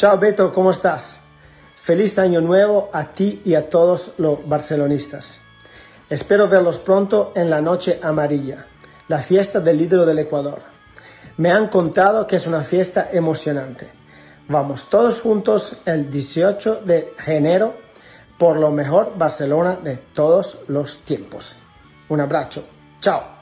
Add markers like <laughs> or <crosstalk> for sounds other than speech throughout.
Chao Beto, ¿cómo estás? Feliz año nuevo a ti y a todos los barcelonistas. Espero verlos pronto en la Noche Amarilla, la fiesta del líder del Ecuador. Me han contado que es una fiesta emocionante. Vamos todos juntos el 18 de enero por lo mejor Barcelona de todos los tiempos. Un abrazo. Chao.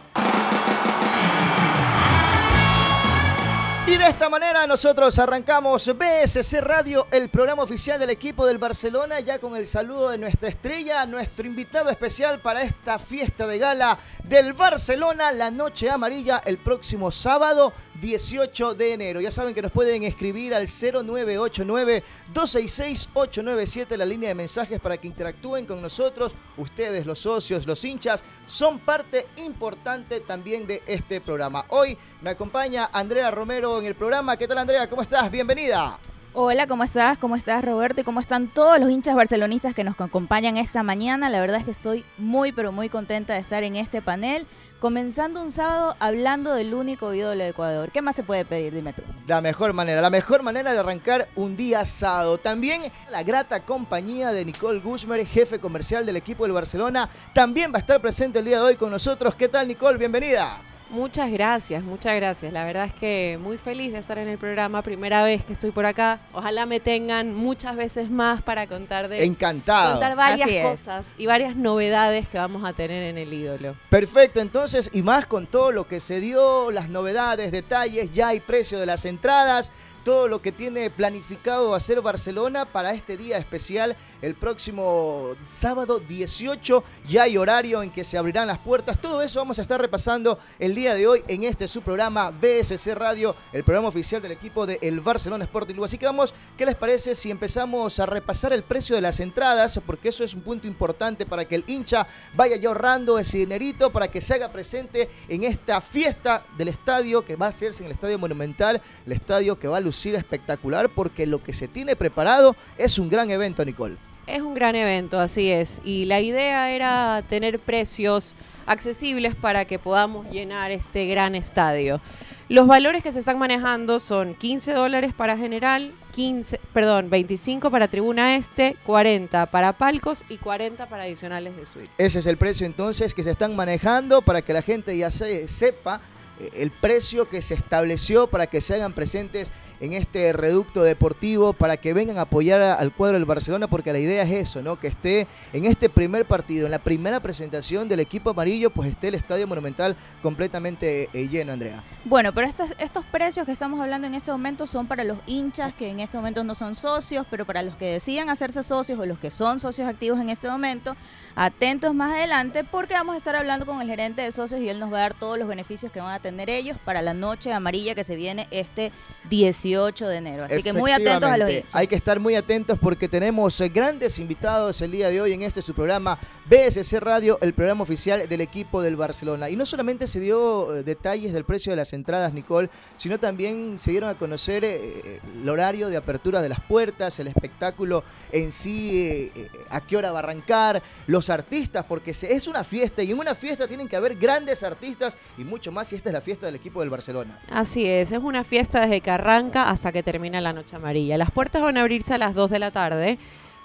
Y de esta manera nosotros arrancamos BSC Radio, el programa oficial del equipo del Barcelona, ya con el saludo de nuestra estrella, nuestro invitado especial para esta fiesta de gala del Barcelona, la Noche Amarilla, el próximo sábado 18 de enero. Ya saben que nos pueden escribir al 0989-266-897, la línea de mensajes para que interactúen con nosotros. Ustedes, los socios, los hinchas, son parte importante también de este programa. Hoy me acompaña Andrea Romero en el programa. ¿Qué tal Andrea? ¿Cómo estás? Bienvenida. Hola, ¿cómo estás? ¿Cómo estás Roberto? ¿Y cómo están todos los hinchas barcelonistas que nos acompañan esta mañana? La verdad es que estoy muy, pero muy contenta de estar en este panel, comenzando un sábado hablando del único ídolo de Ecuador. ¿Qué más se puede pedir? Dime tú. La mejor manera, la mejor manera de arrancar un día sábado. También la grata compañía de Nicole Guzmer, jefe comercial del equipo del Barcelona, también va a estar presente el día de hoy con nosotros. ¿Qué tal Nicole? Bienvenida. Muchas gracias, muchas gracias. La verdad es que muy feliz de estar en el programa, primera vez que estoy por acá. Ojalá me tengan muchas veces más para contar de Encantado. contar varias cosas y varias novedades que vamos a tener en el ídolo. Perfecto, entonces y más con todo lo que se dio, las novedades, detalles, ya hay precio de las entradas todo lo que tiene planificado hacer Barcelona para este día especial el próximo sábado 18. Ya hay horario en que se abrirán las puertas. Todo eso vamos a estar repasando el día de hoy en este su programa BSC Radio, el programa oficial del equipo de el Barcelona Sporting Club. Así que vamos, ¿qué les parece si empezamos a repasar el precio de las entradas? Porque eso es un punto importante para que el hincha vaya ya ahorrando ese dinerito para que se haga presente en esta fiesta del estadio que va a hacerse en el Estadio Monumental, el estadio que va a lucir espectacular porque lo que se tiene preparado es un gran evento, Nicole. Es un gran evento, así es. Y la idea era tener precios accesibles para que podamos llenar este gran estadio. Los valores que se están manejando son 15 dólares para general, 15, perdón, 25 para tribuna este, 40 para palcos y 40 para adicionales de suite. Ese es el precio entonces que se están manejando para que la gente ya se, sepa eh, el precio que se estableció para que se hagan presentes en este reducto deportivo para que vengan a apoyar al cuadro del Barcelona, porque la idea es eso, ¿no? Que esté en este primer partido, en la primera presentación del equipo amarillo, pues esté el Estadio Monumental completamente eh, lleno, Andrea. Bueno, pero estos, estos precios que estamos hablando en este momento son para los hinchas que en este momento no son socios, pero para los que decidan hacerse socios o los que son socios activos en este momento, atentos más adelante porque vamos a estar hablando con el gerente de socios y él nos va a dar todos los beneficios que van a tener ellos para la noche amarilla que se viene este 18 de enero. Así que muy atentos a los hechos. Hay que estar muy atentos porque tenemos eh, grandes invitados el día de hoy en este su programa BSC Radio, el programa oficial del equipo del Barcelona. Y no solamente se dio eh, detalles del precio de las entradas, Nicole, sino también se dieron a conocer eh, el horario de apertura de las puertas, el espectáculo en sí, a qué hora va a arrancar, los artistas, porque es una fiesta y en una fiesta tienen que haber grandes artistas y mucho más si esta es la fiesta del equipo del Barcelona. Así es, es una fiesta desde que arranca hasta que termina la noche amarilla. Las puertas van a abrirse a las 2 de la tarde.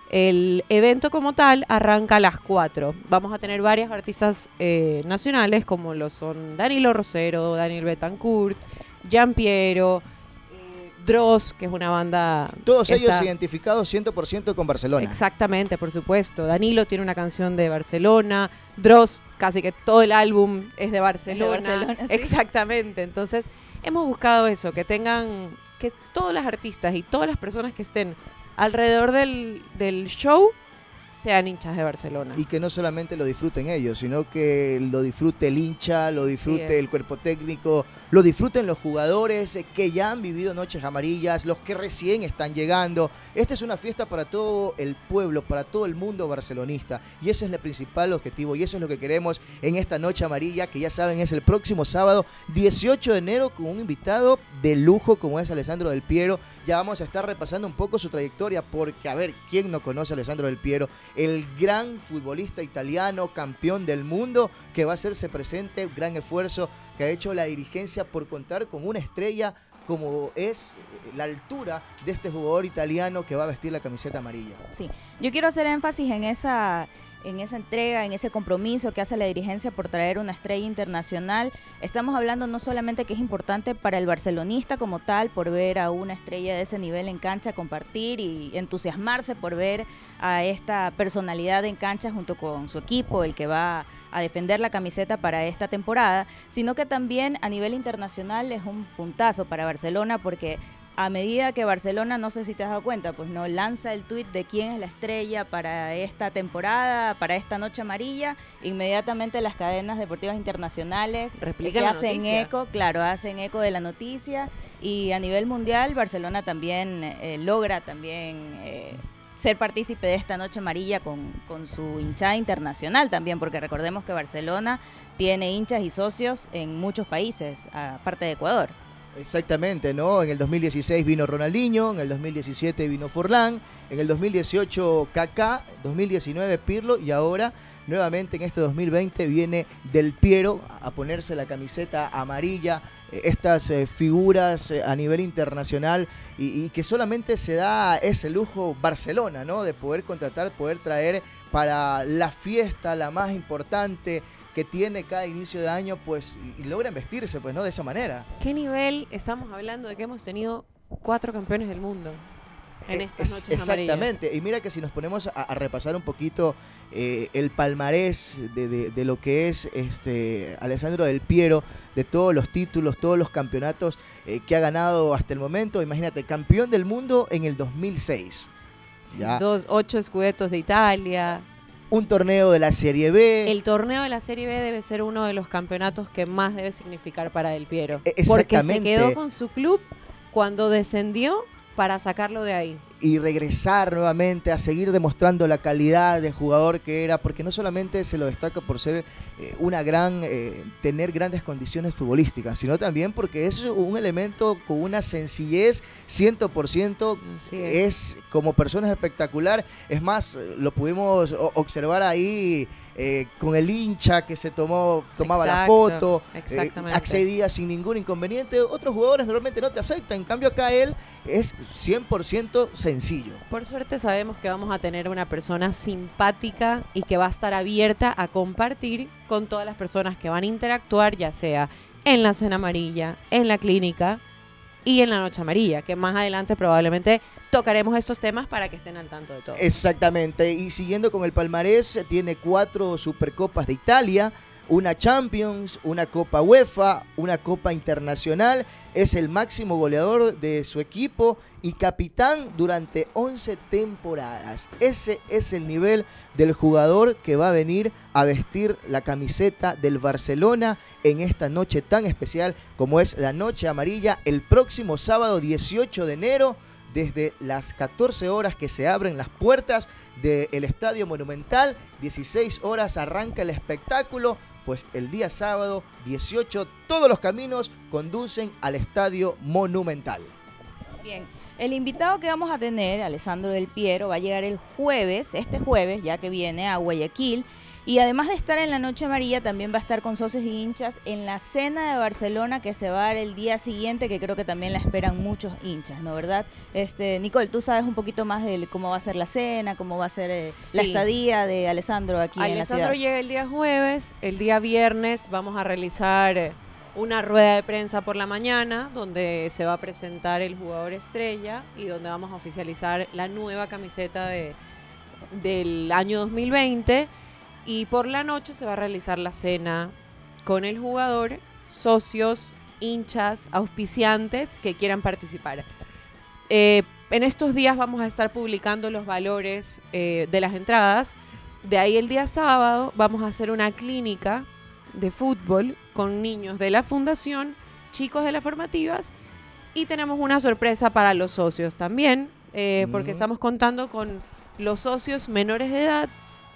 El evento como tal arranca a las 4. Vamos a tener varias artistas eh, nacionales como lo son Danilo Rosero, Daniel Betancourt, Gian Piero, Dross, que es una banda... Todos ellos identificados 100% con Barcelona. Exactamente, por supuesto. Danilo tiene una canción de Barcelona. Dross, casi que todo el álbum es de Barcelona. Exactamente. Entonces, hemos buscado eso, que tengan que todas las artistas y todas las personas que estén alrededor del, del show sean hinchas de Barcelona. Y que no solamente lo disfruten ellos, sino que lo disfrute el hincha, lo disfrute el cuerpo técnico, lo disfruten los jugadores que ya han vivido noches amarillas, los que recién están llegando. Esta es una fiesta para todo el pueblo, para todo el mundo barcelonista. Y ese es el principal objetivo y eso es lo que queremos en esta noche amarilla, que ya saben es el próximo sábado 18 de enero con un invitado de lujo como es Alessandro del Piero. Ya vamos a estar repasando un poco su trayectoria porque, a ver, ¿quién no conoce a Alessandro del Piero? el gran futbolista italiano, campeón del mundo, que va a hacerse presente, gran esfuerzo que ha hecho la dirigencia por contar con una estrella como es eh, la altura de este jugador italiano que va a vestir la camiseta amarilla. Sí, yo quiero hacer énfasis en esa en esa entrega, en ese compromiso que hace la dirigencia por traer una estrella internacional. Estamos hablando no solamente que es importante para el barcelonista como tal, por ver a una estrella de ese nivel en cancha, compartir y entusiasmarse por ver a esta personalidad en cancha junto con su equipo, el que va a defender la camiseta para esta temporada, sino que también a nivel internacional es un puntazo para Barcelona porque a medida que Barcelona, no sé si te has dado cuenta, pues no lanza el tuit de quién es la estrella para esta temporada, para esta noche amarilla, inmediatamente las cadenas deportivas internacionales se hacen eco, claro, hacen eco de la noticia. Y a nivel mundial Barcelona también eh, logra también eh, ser partícipe de esta noche amarilla con, con su hinchada internacional también, porque recordemos que Barcelona tiene hinchas y socios en muchos países, aparte de Ecuador. Exactamente, ¿no? En el 2016 vino Ronaldinho, en el 2017 vino Forlán, en el 2018 Kaká, 2019 Pirlo y ahora nuevamente en este 2020 viene Del Piero a ponerse la camiseta amarilla, eh, estas eh, figuras eh, a nivel internacional y, y, que solamente se da ese lujo Barcelona, ¿no? De poder contratar, poder traer para la fiesta, la más importante, que tiene cada inicio de año, pues, y, logran vestirse, pues, ¿no? De esa manera. ¿Qué nivel estamos hablando de que hemos tenido cuatro campeones del mundo? En eh, estas noches Exactamente, y mira que si nos ponemos a, repasar un poquito eh, el palmarés de, lo que es este Alessandro del Piero, de todos los títulos, todos los campeonatos eh, que ha ganado hasta el momento, imagínate, campeón del mundo en el 2006. Dos, ocho escudetos de Italia un torneo de la Serie B. El torneo de la Serie B debe ser uno de los campeonatos que más debe significar para El Piero. E, porque se quedó con su club cuando descendió para sacarlo de ahí y regresar nuevamente a seguir demostrando la calidad de jugador que era, porque no solamente se lo destaca por ser eh, una gran, eh, tener grandes condiciones futbolísticas, sino también porque es un elemento con una sencillez 100%, es. es como persona espectacular, es más, lo pudimos observar ahí eh, con el hincha que se tomó tomaba la foto, eh, accedía sin ningún inconveniente. Otros jugadores normalmente no te aceptan, en cambio acá él es 100% sencillo. Por suerte sabemos que vamos a tener una persona simpática y que va a estar abierta a compartir con todas las personas que van a interactuar, ya sea en la cena amarilla, en la clínica y en la noche amarilla, que más adelante probablemente tocaremos estos temas para que estén al tanto de todo. Exactamente. Y siguiendo con el palmarés, tiene cuatro Supercopas de Italia, una Champions, una Copa UEFA, una Copa Internacional. Es el máximo goleador de su equipo y capitán durante 11 temporadas. Ese es el nivel del jugador que va a venir a vestir la camiseta del Barcelona en esta noche tan especial como es la Noche Amarilla el próximo sábado 18 de enero desde las 14 horas que se abren las puertas del Estadio Monumental. 16 horas arranca el espectáculo, pues el día sábado 18 todos los caminos conducen al Estadio Monumental. Bien. El invitado que vamos a tener, Alessandro del Piero, va a llegar el jueves, este jueves, ya que viene a Guayaquil, y además de estar en la Noche Amarilla, también va a estar con socios y hinchas en la cena de Barcelona que se va a dar el día siguiente, que creo que también la esperan muchos hinchas, ¿no? ¿Verdad? Este, Nicole, tú sabes un poquito más de cómo va a ser la cena, cómo va a ser eh, la estadía de Alessandro aquí en la ciudad. Alessandro llega el día jueves, el día viernes vamos a realizar eh, una rueda de prensa por la mañana donde se va a presentar el jugador estrella y donde vamos a oficializar la nueva camiseta de, del año 2020 y por la noche se va a realizar la cena con el jugador, socios, hinchas, auspiciantes que quieran participar. Eh, en estos días vamos a estar publicando los valores eh, de las entradas. De ahí el día sábado vamos a hacer una clínica de fútbol con niños de la fundación, chicos de las formativas y tenemos una sorpresa para los socios también, eh, porque mm. estamos contando con los socios menores de edad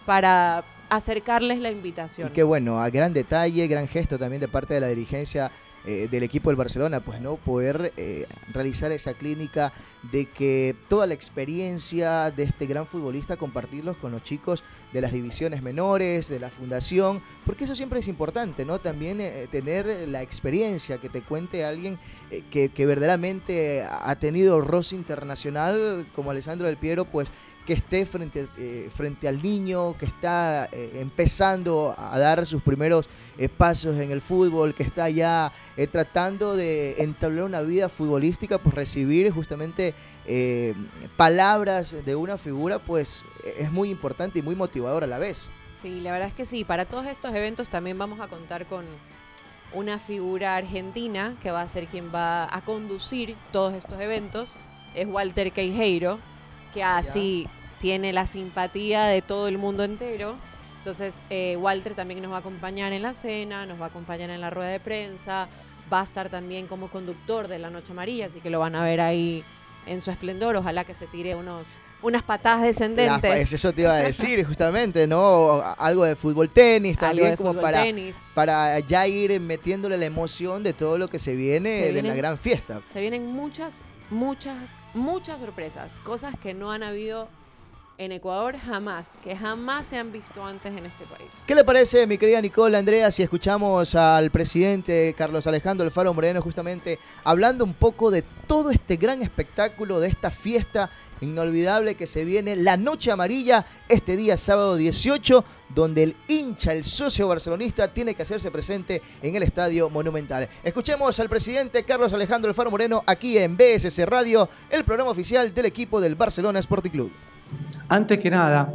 para acercarles la invitación. Y qué bueno, a gran detalle, gran gesto también de parte de la dirigencia eh, del equipo del Barcelona, pues no poder eh, realizar esa clínica de que toda la experiencia de este gran futbolista compartirlos con los chicos de las divisiones menores, de la fundación, porque eso siempre es importante, ¿no? También eh, tener la experiencia, que te cuente alguien que, verdaderamente ha tenido roce internacional como Alessandro del Piero, pues que esté frente, eh, frente al niño, que está eh, empezando a dar sus primeros eh, pasos en el fútbol, que está ya tratando de entablar una vida futbolística, pues recibir justamente palabras de una figura, pues es muy importante y muy motivador a la vez. Sí, la verdad es que sí. Para todos estos eventos también vamos a contar con una figura argentina que va a ser quien va a conducir todos estos eventos. Es Walter Queijeiro, que así tiene la simpatía de todo el mundo entero. Entonces, eh, Walter también nos va a acompañar en la cena, nos va a acompañar en la rueda de prensa, va a estar también como conductor de la Noche Amarilla, así que lo van a ver ahí en su esplendor. Ojalá que se tire unos, unas patadas descendentes. eso te iba a <laughs> decir, justamente, ¿no? Algo de fútbol tenis también, como para, para ya ir metiéndole la emoción de todo lo que se viene de la gran fiesta. Se vienen muchas, muchas, muchas sorpresas, cosas que no han habido en Ecuador jamás, que jamás se han visto antes en este país. ¿Qué le parece, mi querida Nicole Andrea, si escuchamos al presidente Carlos Alejandro Alfaro Moreno justamente hablando un poco de todo este gran espectáculo, de esta fiesta inolvidable que se viene, la Noche Amarilla, este día sábado 18, donde el hincha, el socio barcelonista, tiene que hacerse presente en el Estadio Monumental. Escuchemos al presidente Carlos Alejandro Alfaro Moreno aquí en BSC Radio, el programa oficial del equipo del Barcelona Sporting Club. Antes que nada,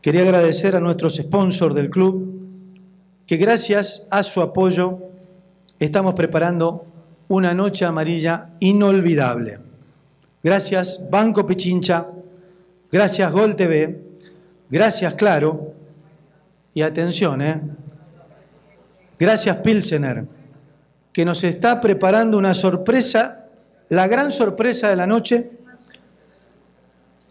quería agradecer a nuestros sponsors del club, que gracias a su apoyo estamos preparando una noche amarilla inolvidable. Gracias Banco Pichincha, gracias Gol TV, gracias Claro y atención, ¿eh? gracias Pilsener, que nos está preparando una sorpresa, la gran sorpresa de la noche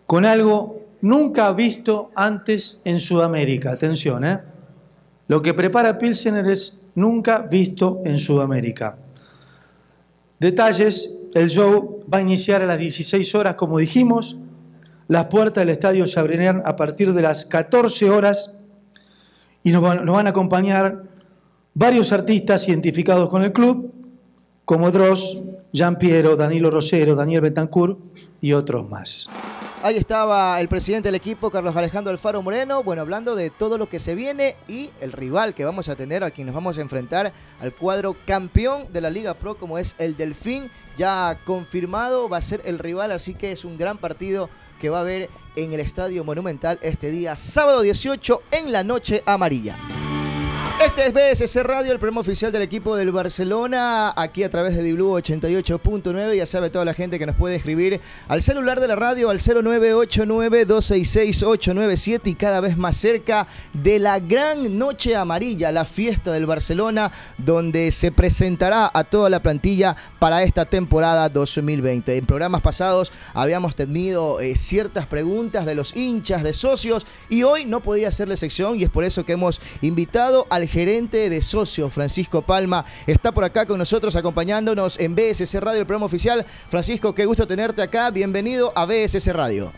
con algo nunca visto antes en Sudamérica. Atención, ¿eh? Lo que prepara Pilsener es nunca visto en Sudamérica. Detalles, el show va a iniciar a las 16 horas, como dijimos. Las puertas del estadio se abrirán a partir de las 14 horas y nos van, nos van a acompañar varios artistas identificados con el club, como Dross, Jean Piero, Danilo Rosero, Daniel Betancourt y otros más. Ahí estaba el presidente del equipo, Carlos Alejandro Alfaro Moreno, bueno, hablando de todo lo que se viene y el rival que vamos a tener, a quien nos vamos a enfrentar, al cuadro campeón de la Liga Pro, como es el Delfín, ya confirmado, va a ser el rival, así que es un gran partido que va a haber en el Estadio Monumental este día, sábado 18, en la noche amarilla. Este es BSC Radio, el programa oficial del equipo del Barcelona, aquí a través de Diblu 88.9. Ya sabe toda la gente que nos puede escribir al celular de la radio al 0989-266-897 y cada vez más cerca de la gran noche amarilla, la fiesta del Barcelona, donde se presentará a toda la plantilla para esta temporada 2020. En programas pasados habíamos tenido eh, ciertas preguntas de los hinchas, de socios, y hoy no podía hacerle sección y es por eso que hemos invitado al gerente de socios, Francisco Palma, está por acá con nosotros acompañándonos en BSC Radio, el programa oficial. Francisco, qué gusto tenerte acá. Bienvenido a BSC Radio.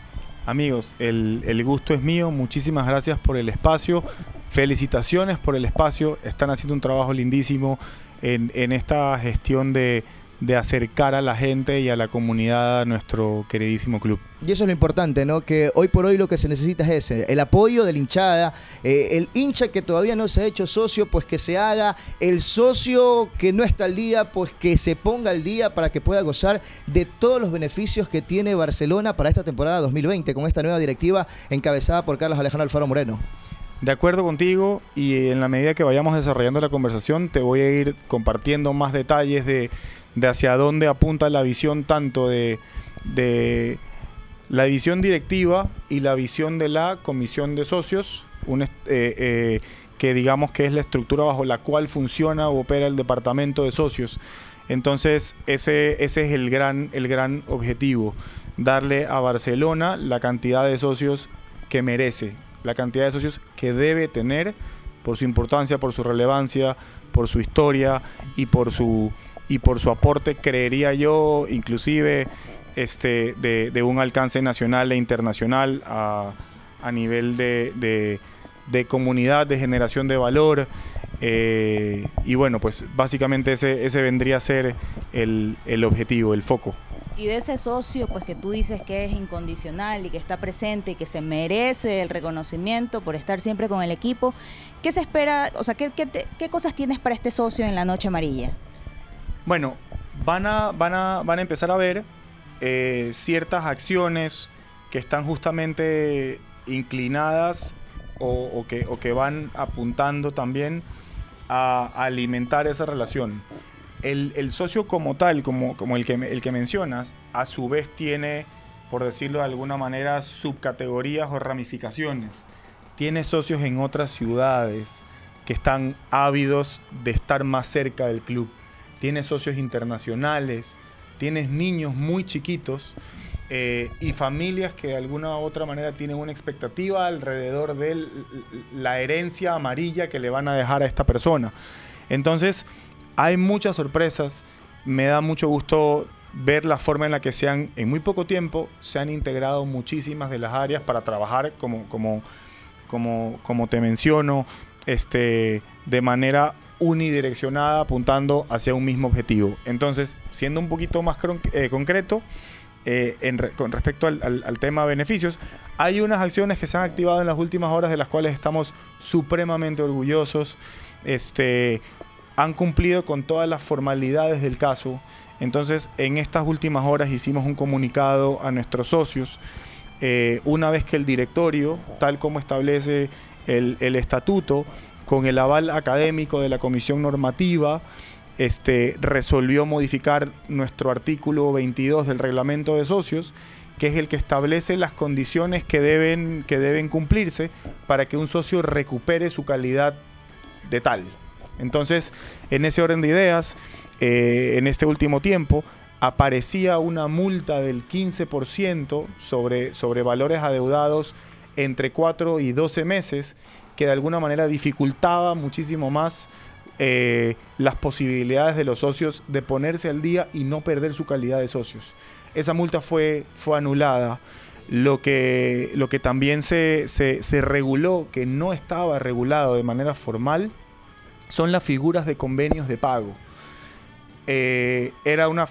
Amigos, el, gusto es mío. Muchísimas gracias por el espacio. Felicitaciones por el espacio. Están haciendo un trabajo lindísimo en esta gestión de, de acercar a la gente y a la comunidad a nuestro queridísimo club. Y eso es lo importante, ¿no? Que hoy por hoy lo que se necesita es ese, el apoyo de la hinchada, eh, el hincha que todavía no se ha hecho socio, pues que se haga, el socio que no está al día, pues que se ponga al día para que pueda gozar de todos los beneficios que tiene Barcelona para esta temporada 2020 con esta nueva directiva encabezada por Carlos Alejandro Alfaro Moreno. De acuerdo contigo y en la medida que vayamos desarrollando la conversación te voy a ir compartiendo más detalles de de hacia dónde apunta la visión tanto de, de la visión directiva y la visión de la comisión de socios, un, eh, eh, que digamos que es la estructura bajo la cual funciona o opera el departamento de socios. Entonces ese, ese es el gran, el gran objetivo, darle a Barcelona la cantidad de socios que merece, la cantidad de socios que debe tener por su importancia, por su relevancia, por su historia y por su, y por su aporte, creería yo, inclusive este, de, un alcance nacional e internacional a, nivel de, comunidad, de generación de valor. Eh, y bueno, pues básicamente ese, ese vendría a ser el, el objetivo, el foco. Y de ese socio, pues que tú dices que es incondicional y que está presente y que se merece el reconocimiento por estar siempre con el equipo, ¿qué se espera? O sea, ¿qué, qué, cosas tienes para este socio en la noche amarilla? Bueno, van a, van a, van a empezar a ver eh, ciertas acciones que están justamente inclinadas o, que, o que van apuntando también a alimentar esa relación el, socio como tal, como, como el, que, el que mencionas, a su vez tiene, por decirlo de alguna manera, subcategorías o ramificaciones. Tiene socios en otras ciudades que están ávidos de estar más cerca del club. Tiene socios internacionales, tienes niños muy chiquitos eh, y familias que de alguna u otra manera tienen una expectativa alrededor de la herencia amarilla que le van a dejar a esta persona. Entonces, hay muchas sorpresas. Me da mucho gusto ver la forma en la que se han, en muy poco tiempo, se han integrado muchísimas de las áreas para trabajar como, como, como, como te menciono, este, de manera unidireccionada, apuntando hacia un mismo objetivo. Entonces, siendo un poquito más eh, concreto, eh, con respecto al, al, tema beneficios, hay unas acciones que se han activado en las últimas horas de las cuales estamos supremamente orgullosos. Este, han cumplido con todas las formalidades del caso. Entonces, en estas últimas horas hicimos un comunicado a nuestros socios. Eh, una vez que el directorio, tal como establece el, estatuto, con el aval académico de la comisión normativa, este, resolvió modificar nuestro artículo 22 del reglamento de socios, que es el que establece las condiciones que deben, que deben cumplirse para que un socio recupere su calidad de tal. Entonces, en ese orden de ideas, eh, en este último tiempo, aparecía una multa del 15% sobre, sobre valores adeudados entre 4 y 12 meses, que de alguna manera dificultaba muchísimo más eh, las posibilidades de los socios de ponerse al día y no perder su calidad de socios. Esa multa fue, fue anulada. Lo que, lo que también se, se reguló, que no estaba regulado de manera formal, son las figuras de convenios de pago. Eh, era una,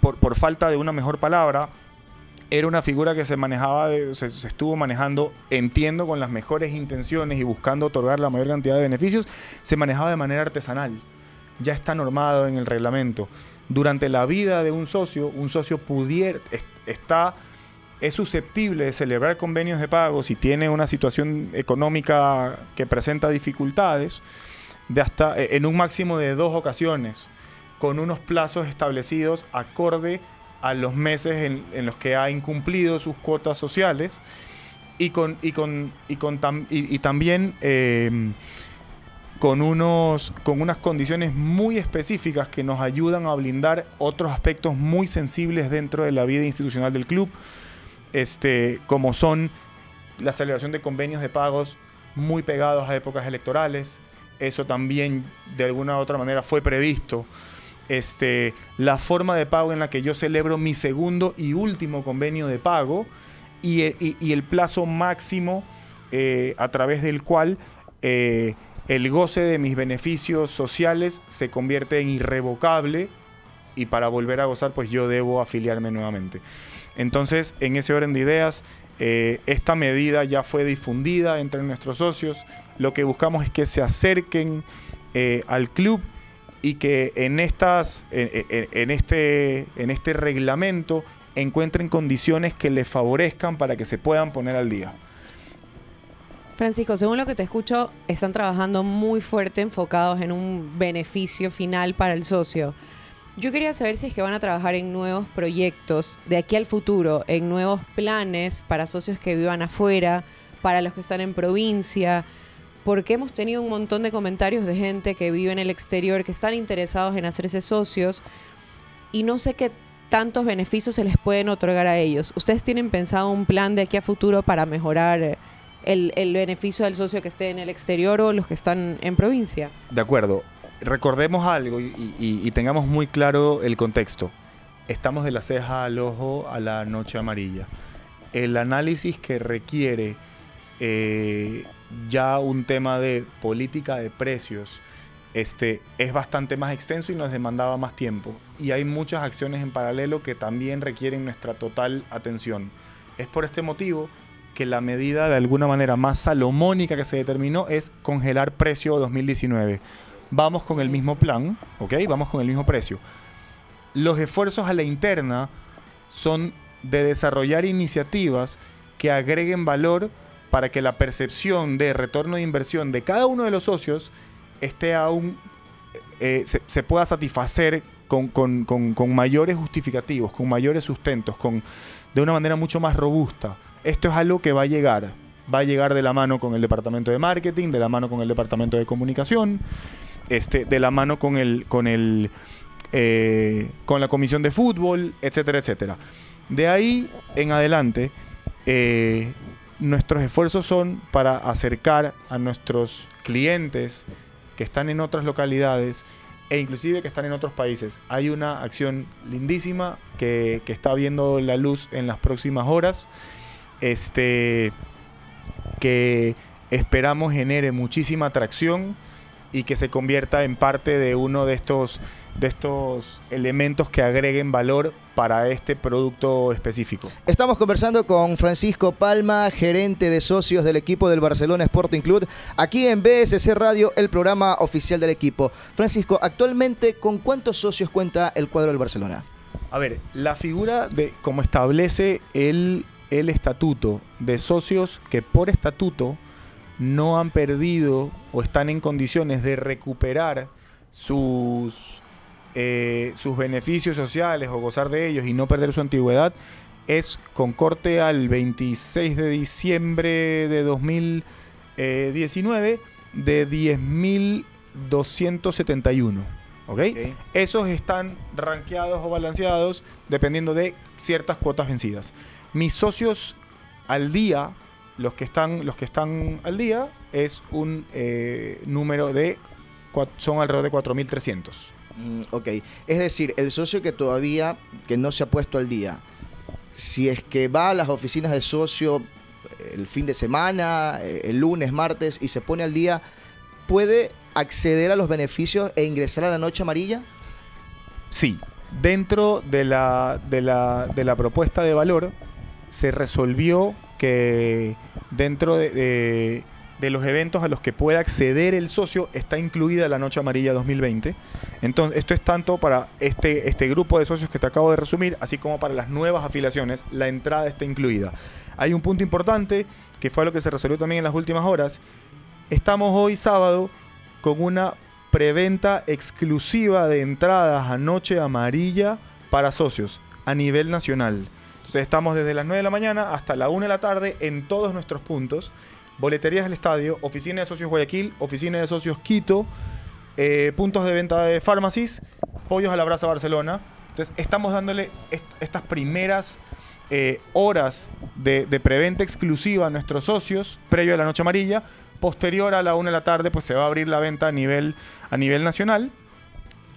por, falta de una mejor palabra, era una figura que se manejaba, se, estuvo manejando, entiendo, con las mejores intenciones y buscando otorgar la mayor cantidad de beneficios, se manejaba de manera artesanal. Ya está normado en el reglamento. Durante la vida de un socio, un socio pudiera, está, es susceptible de celebrar convenios de pago si tiene una situación económica que presenta dificultades de hasta eh, en un máximo de dos ocasiones, con unos plazos establecidos acorde a los meses en, los que ha incumplido sus cuotas sociales y con y con y con y, también em, con unos con unas condiciones muy específicas que nos ayudan a blindar otros aspectos muy sensibles dentro de la vida institucional del club este como son la celebración de convenios de pagos muy pegados a épocas electorales eso también de alguna u otra manera fue previsto. Este, la forma de pago en la que yo celebro mi segundo y último convenio de pago y, el plazo máximo eh, a través del cual eh, el goce de mis beneficios sociales se convierte en irrevocable y para volver a gozar pues yo debo afiliarme nuevamente. Entonces, en ese orden de ideas, eh, esta medida ya fue difundida entre nuestros socios. Lo que buscamos es que se acerquen eh, al club y que en, estas, en, este, en este reglamento encuentren condiciones que les favorezcan para que se puedan poner al día. Francisco, según lo que te escucho, están trabajando muy fuerte enfocados en un beneficio final para el socio. Yo quería saber si es que van a trabajar en nuevos proyectos de aquí al futuro, en nuevos planes para socios que vivan afuera, para los que están en provincia, porque hemos tenido un montón de comentarios de gente que vive en el exterior, que están interesados en hacerse socios y no sé qué tantos beneficios se les pueden otorgar a ellos. ¿Ustedes tienen pensado un plan de aquí a futuro para mejorar el, el beneficio del socio que esté en el exterior o los que están en provincia. De acuerdo. Recordemos algo y tengamos muy claro el contexto. Estamos de la ceja al ojo a la noche amarilla. El análisis que requiere eh, ya un tema de política de precios este, es bastante más extenso y nos demandaba más tiempo. Y hay muchas acciones en paralelo que también requieren nuestra total atención. Es por este motivo que la medida de alguna manera más salomónica que se determinó es congelar precio 2019. Vamos con el mismo plan, ¿ok? Vamos con el mismo precio. Los esfuerzos a la interna son de desarrollar iniciativas que agreguen valor para que la percepción de retorno de inversión de cada uno de los socios esté aún eh, se, se pueda satisfacer con, con- con- mayores justificativos, con mayores sustentos, con, de una manera mucho más robusta. Esto es algo que va a llegar. Va a llegar de la mano con el departamento de marketing, de la mano con el departamento de comunicación, este, de la mano con el, con el, eh, con la comisión de fútbol, etcétera, etcétera. De ahí en adelante, eh, nuestros esfuerzos son para acercar a nuestros clientes que están en otras localidades e inclusive que están en otros países. Hay una acción lindísima que, que está viendo la luz en las próximas horas, este, que esperamos genere muchísima atracción y que se convierta en parte de uno de estos, de estos elementos que agreguen valor para este producto específico. Estamos conversando con Francisco Palma, gerente de socios del equipo del Barcelona Sporting Club, aquí en BSC Radio, el programa oficial del equipo. Francisco, actualmente, ¿con cuántos socios cuenta el cuadro del Barcelona? A ver, la figura de como establece el, el estatuto de socios que por estatuto no han perdido o están en condiciones de recuperar sus, eh, sus beneficios sociales o gozar de ellos y no perder su antigüedad es con corte al 26 de diciembre de 2019 de 10.271. ¿ok? Esos están rankeados o balanceados dependiendo de ciertas cuotas vencidas. Mis socios al día, los que están, los que están al día, es un eh, número de. son alrededor de 4.300. Mm, ok, es decir, el socio que todavía que no se ha puesto al día, si es que va a las oficinas de socio eh, el fin de semana, eh, el lunes, martes y se pone al día, puede acceder a los beneficios e ingresar a la noche amarilla. Sí, dentro de la, de la, de la propuesta de valor se resolvió que dentro de, de- de los eventos a los que puede acceder el socio está incluida la Noche Amarilla 2020. Entonces, esto es tanto para este, este grupo de socios que te acabo de resumir, así como para las nuevas afiliaciones, la entrada está incluida. Hay un punto importante, que fue lo que se resolvió también en las últimas horas. Estamos hoy sábado con una preventa exclusiva de entradas a Noche Amarilla para socios a nivel nacional. Entonces estamos desde las 9 de la mañana hasta la 1 de la tarde en todos nuestros puntos. Boleterías del estadio, oficina de socios Guayaquil, oficina de socios Quito, eh, puntos de venta de farmacies, pollos a la brasa Barcelona. Entonces estamos dándole est- estas primeras eh, horas de, preventa exclusiva a nuestros socios, previo a la noche amarilla. Posterior a la 1 de la tarde, pues se va a abrir la venta a nivel, a nivel nacional.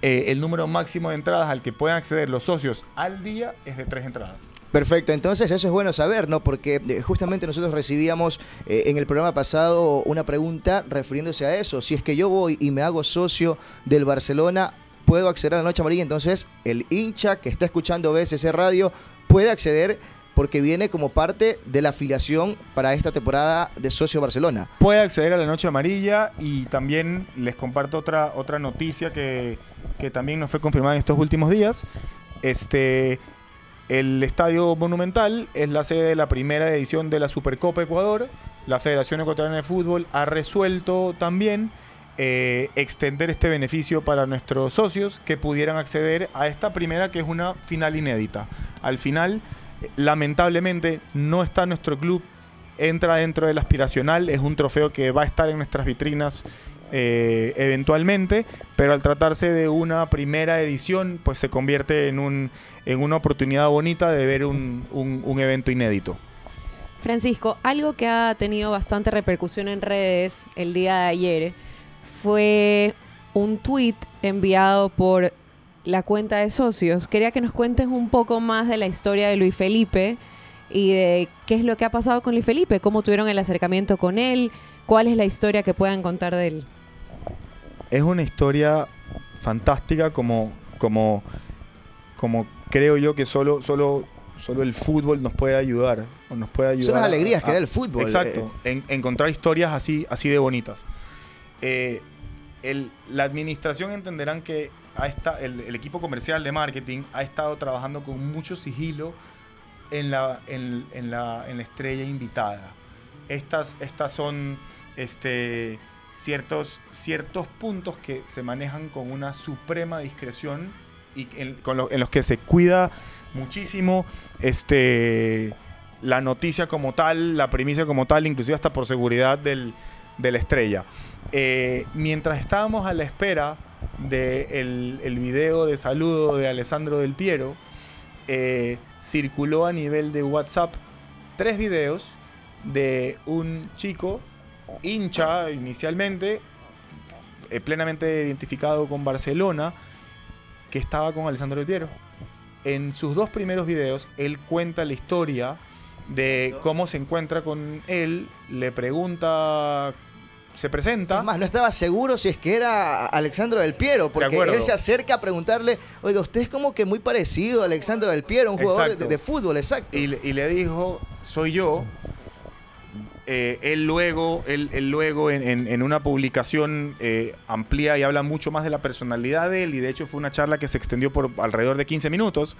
Eh, el número máximo de entradas al que puedan acceder los socios al día es de tres entradas. Perfecto, entonces eso es bueno saber, ¿no? Porque eh, justamente nosotros recibíamos eh, en el programa pasado una pregunta refiriéndose a eso. Si es que yo voy y me hago socio del Barcelona, ¿puedo acceder a la Noche Amarilla? Entonces el hincha que está escuchando BSC Radio puede acceder porque viene como parte de la afiliación para esta temporada de Socio Barcelona. puede acceder a la Noche Amarilla y también les comparto otra, otra noticia que, que también nos fue confirmada en estos últimos días. Este, el Estadio Monumental es la sede de la primera edición de la Supercopa Ecuador. La Federación Ecuatoriana de Fútbol ha resuelto también eh, extender este beneficio para nuestros socios que pudieran acceder a esta primera que es una final inédita. Al final, lamentablemente, no está nuestro club entra dentro del aspiracional, es un trofeo que va a estar en nuestras vitrinas eh, eventualmente, pero al tratarse de una primera edición, pues se convierte en, un, en una oportunidad bonita de ver un, un- un evento inédito. Francisco, algo que ha tenido bastante repercusión en redes el día de ayer fue un tweet enviado por la cuenta de socios. Quería que nos cuentes un poco más de la historia de Luis Felipe y de qué es lo que ha pasado con Luis Felipe, cómo tuvieron el acercamiento con él, cuál es la historia que puedan contar de él. Es una historia fantástica como, como, como creo yo que solo, solo, solo el fútbol nos puede ayudar. O nos puede ayudar Son las a- alegrías que da el fútbol. Exacto, eh. en, encontrar historias así, así de bonitas. Eh, el- la administración entenderán que ha esta- el, el equipo comercial de marketing ha estado trabajando con mucho sigilo en la, en, en la, en la estrella invitada. Estas, estas son este, ciertos, ciertos puntos que se manejan con una suprema discreción y en, con en los que se cuida muchísimo este, la noticia como tal, la primicia como tal, inclusive hasta por seguridad del, de la estrella. Eh, mientras estábamos a la espera del el video de saludo de Alessandro Del Piero, eh, circuló a nivel de WhatsApp tres videos de un chico hincha inicialmente, eh, plenamente identificado con Barcelona, que estaba con Alessandro Del Piero. En sus dos primeros videos, él cuenta la historia de cómo se encuentra con él, le pregunta, se presenta. Es más, no estaba seguro si es que era Alexandro del Piero, porque él se acerca a preguntarle, oiga, usted es como que muy parecido a Alexandro del Piero, un jugador de, fútbol, exacto. y le dijo, soy yo. Eh, él luego, él, él luego en, en- una publicación eh, amplía y habla mucho más de la personalidad de él y de hecho fue una charla que se extendió por alrededor de 15 minutos.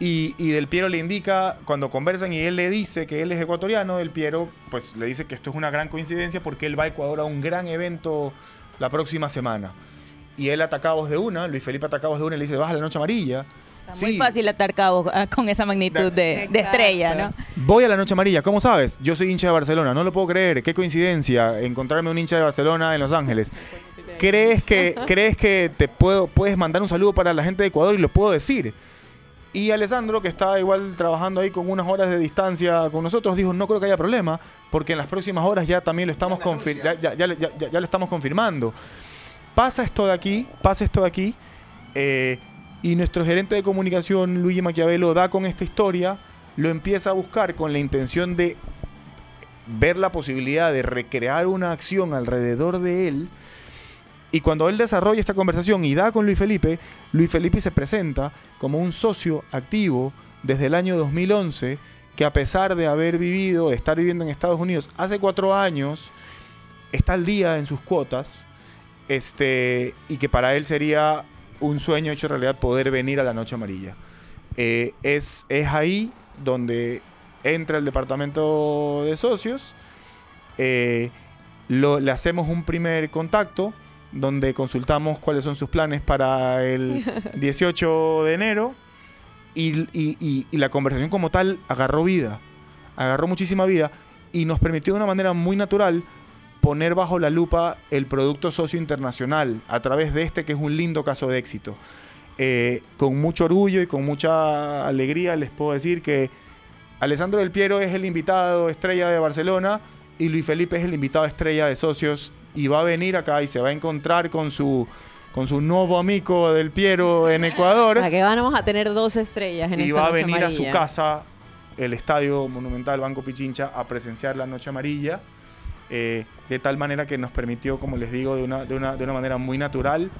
Y, y Del Piero le indica, cuando conversan y él le dice que él es ecuatoriano, Del Piero pues le dice que esto es una gran coincidencia porque él va a Ecuador a un gran evento la próxima semana. Y él ataca a voz de una, Luis Felipe ataca a voz de una y le dice, vas la noche amarilla. Está muy Sí. fácil atar cabos ah, con esa magnitud de, estrella, ¿no? Voy a la Noche Amarilla, ¿cómo sabes? Yo soy hincha de Barcelona, no lo puedo creer. Qué coincidencia encontrarme un hincha de Barcelona en Los Ángeles. ¿Crees que, <laughs> ¿crees que te puedo, puedes mandar un saludo para la gente de Ecuador y lo puedo decir? Y Alessandro, que está igual trabajando ahí con unas horas de distancia con nosotros, dijo, no creo que haya problema, porque en las próximas horas ya también lo estamos, confir- ya, ya- ya le- ya- ya- ya lo estamos confirmando. Pasa esto de aquí, pasa esto de aquí, eh, y nuestro gerente de comunicación, Luigi Maquiavelo, da con esta historia, lo empieza a buscar con la intención de ver la posibilidad de recrear una acción alrededor de él. Y cuando él desarrolla esta conversación y da con Luis Felipe, Luis Felipe se presenta como un socio activo desde el año 2011, que a pesar de haber vivido, de estar viviendo en Estados Unidos hace cuatro años, está al día en sus cuotas, este, y que para él sería un sueño hecho realidad poder venir a la Noche Amarilla. Eh, es, es ahí donde entra el departamento de socios, eh, lo- le hacemos un primer contacto donde consultamos cuáles son sus planes para el <laughs> 18 de enero y, y- y- y la conversación como tal agarró vida, agarró muchísima vida y nos permitió de una manera muy natural poner bajo la lupa el producto socio internacional a través de este que es un lindo caso de éxito. Eh, con mucho orgullo y con mucha alegría les puedo decir que Alessandro Del Piero es el invitado estrella de Barcelona y Luis Felipe es el invitado estrella de socios y va a venir acá y se va a encontrar con su con su nuevo amigo Del Piero en Ecuador <laughs> A que vamos a tener dos estrellas en y esta va a venir a su amarilla. casa, el Estadio Monumental Banco Pichincha, a presenciar la Noche Amarilla. Eh, de tal manera que nos permitió, como les digo, de una, de una, de una manera muy natural,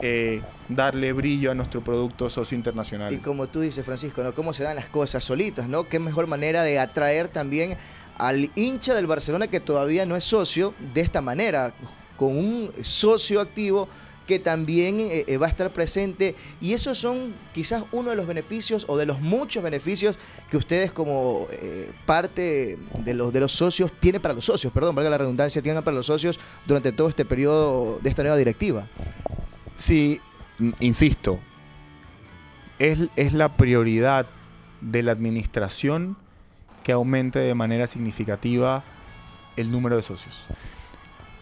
eh, darle brillo a nuestro producto socio internacional. Y como tú dices, Francisco, ¿no? Cómo se dan las cosas solitas, ¿no? Qué mejor manera de atraer también al hincha del Barcelona que todavía no es socio de esta manera, con un socio activo que también eh, eh, va a estar presente y esos son quizás uno de los beneficios o de los muchos beneficios que ustedes como eh, parte de los de los socios tienen para los socios, perdón, valga la redundancia, tienen para los socios durante todo este periodo de esta nueva directiva. Sí, insisto, es, es la prioridad de la administración que aumente de manera significativa el número de socios.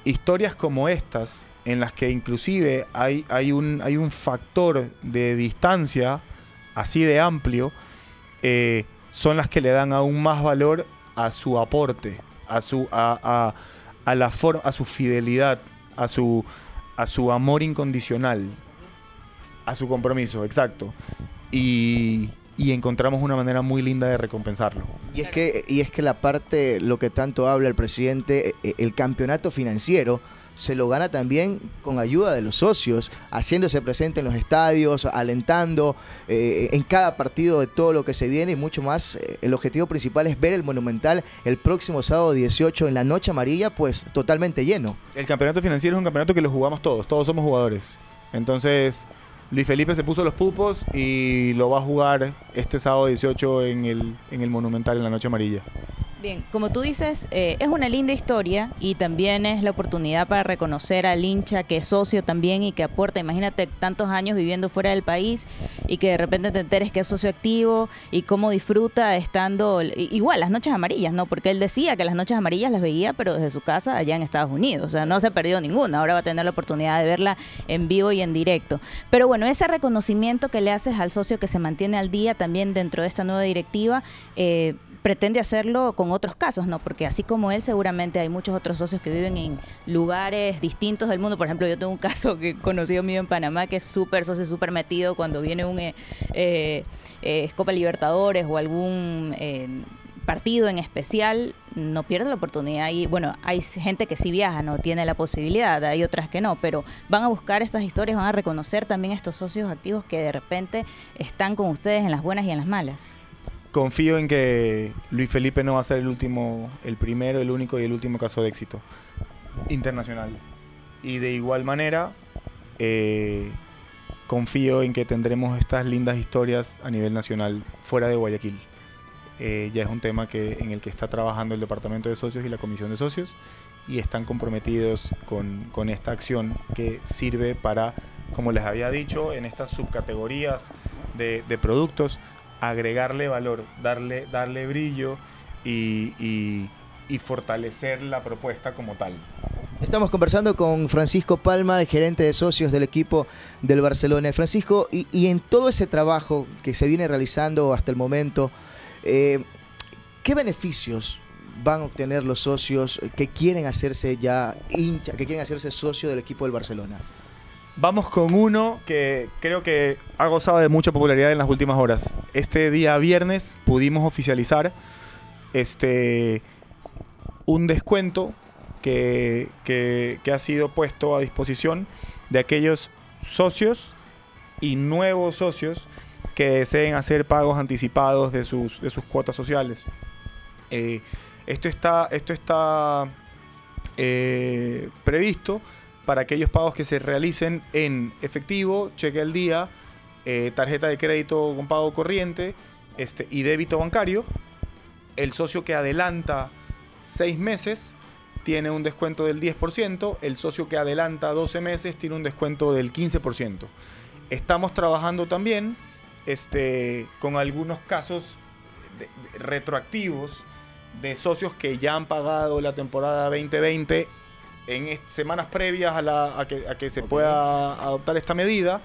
Historias como estas, en las que inclusive hay, hay, un, hay un factor de distancia así de amplio, eh, son las que le dan aún más valor a su aporte, a su, a, a, la a su fidelidad, a su, a su amor incondicional, a su compromiso, exacto. Y, y encontramos una manera muy linda de recompensarlo. Y es que, y es que la parte, lo que tanto habla el presidente, eh, el campeonato financiero, se lo gana también con ayuda de los socios, haciéndose presente en los estadios, alentando eh, en cada partido de todo lo que se viene y mucho más. Eh, el objetivo principal es ver el Monumental el próximo sábado 18 en la Noche Amarilla, pues totalmente lleno. El campeonato financiero es un campeonato que lo jugamos todos, todos somos jugadores. Entonces, Luis Felipe se puso los pupos y lo va a jugar este sábado 18 en el, en el Monumental en la Noche Amarilla. Bien, como tú dices, eh, es una linda historia y también es la oportunidad para reconocer al hincha que es socio también y que aporta. Imagínate tantos años viviendo fuera del país y que de repente te enteres que es socio activo y cómo disfruta estando igual las noches amarillas, ¿no? Porque él decía que las noches amarillas las veía, pero desde su casa allá en Estados Unidos. O sea, no se perdió ninguna. Ahora va a tener la oportunidad de verla en vivo y en directo. Pero bueno, ese reconocimiento que le haces al socio que se mantiene al día también dentro de esta nueva directiva, eh, pretende hacerlo con otros casos, ¿no? Porque así como él, seguramente hay muchos otros socios que viven en lugares distintos del mundo. Por ejemplo, yo tengo un <laughs> caso que conocido mío en Panamá que es súper socio, súper metido cuando viene un eh, eh, Copa Libertadores o algún eh, partido en especial, no pierde la oportunidad. Y bueno, hay gente que sí viaja, no tiene la posibilidad, hay otras que no, pero van a buscar estas historias, van a reconocer también estos socios activos que de repente están con ustedes en las buenas y en las malas confío en que Luis Felipe no va a ser el último, el primero, el único y el último caso de éxito internacional. Y de igual manera, eh, confío en que tendremos estas lindas historias a nivel nacional fuera de Guayaquil. Eh, ya es un tema que, en el que está trabajando el Departamento de Socios y la Comisión de Socios y están comprometidos con, esta acción que sirve para, como les había dicho, en estas subcategorías de, de productos, agregarle valor, darle, darle brillo y, fortalecer la propuesta como tal. Estamos conversando con Francisco Palma, el gerente de socios del equipo del Barcelona. Francisco, y, en todo ese trabajo que se viene realizando hasta el momento, eh, ¿qué beneficios van a obtener los socios que quieren hacerse ya hincha, que quieren hacerse socio del equipo del Barcelona? Vamos con uno que creo que ha gozado de mucha popularidad en las últimas horas. Este día viernes pudimos oficializar este un descuento que, ha sido puesto a disposición de aquellos socios y nuevos socios que deseen hacer pagos anticipados de sus, de sus cuotas sociales. Eh, esto está, esto está eh, previsto para aquellos pagos que se realicen en efectivo, cheque al día, eh, tarjeta de crédito con pago corriente este, y débito bancario. El socio que adelanta seis meses tiene un descuento del 10%, el socio que adelanta 12 meses tiene un descuento del 15%. Estamos trabajando también este, con algunos casos retroactivos de socios que ya han pagado la temporada 2020 en semanas previas a, que, se pueda adoptar esta medida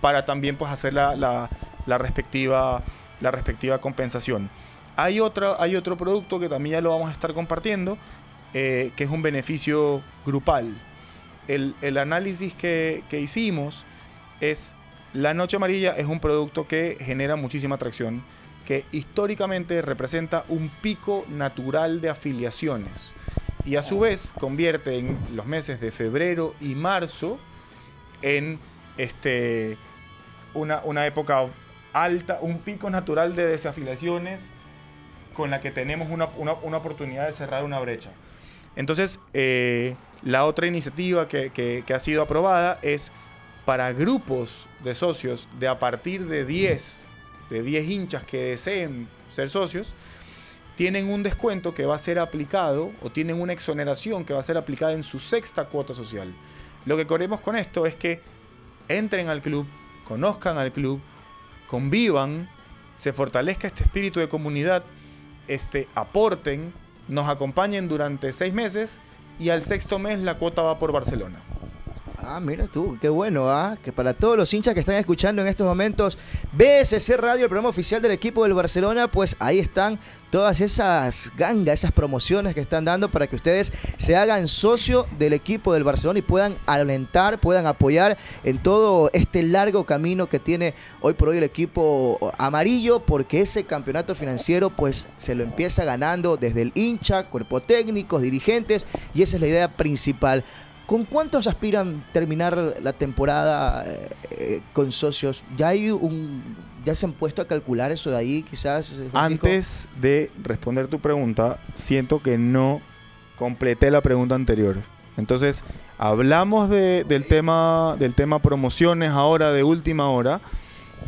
para también pues hacer la, respectiva, la respectiva compensación. Hay otro, hay otro producto que también ya lo vamos a estar compartiendo, eh, que es un beneficio grupal. El, análisis que, que, hicimos es, la Noche Amarilla es un producto que genera muchísima atracción, que históricamente representa un pico natural de afiliaciones y a su vez convierte en los meses de febrero y marzo en este, una, una época alta, un pico natural de desafiliaciones con la que tenemos una, oportunidad de cerrar una brecha. Entonces, eh, la otra iniciativa que, que, ha sido aprobada es para grupos de socios de a partir de 10, de 10 hinchas que deseen ser socios, tienen un descuento que va a ser aplicado o tienen una exoneración que va a ser aplicada en su sexta cuota social. Lo que queremos con esto es que entren al club, conozcan al club, convivan, se fortalezca este espíritu de comunidad, este, aporten, nos acompañen durante seis meses y al sexto mes la cuota va por Barcelona. Ah, mira tú, qué bueno, ¿ah? Que para todos los hinchas que están escuchando en estos momentos BSC Radio, el programa oficial del equipo del Barcelona, pues ahí están todas esas gangas, esas promociones que están dando para que ustedes se hagan socio del equipo del Barcelona y puedan alentar, puedan apoyar en todo este largo camino que tiene hoy por hoy el equipo amarillo, porque ese campeonato financiero pues se lo empieza ganando desde el hincha, cuerpo técnico, dirigentes y esa es la idea principal. ¿Con cuántos aspiran terminar la temporada eh, eh, con socios? ¿Ya hay un ya se han puesto a calcular eso de ahí quizás? eh, Francisco? Antes de responder tu pregunta, siento que no completé la pregunta anterior. Entonces, hablamos de- del, tema, del tema promociones ahora de última hora.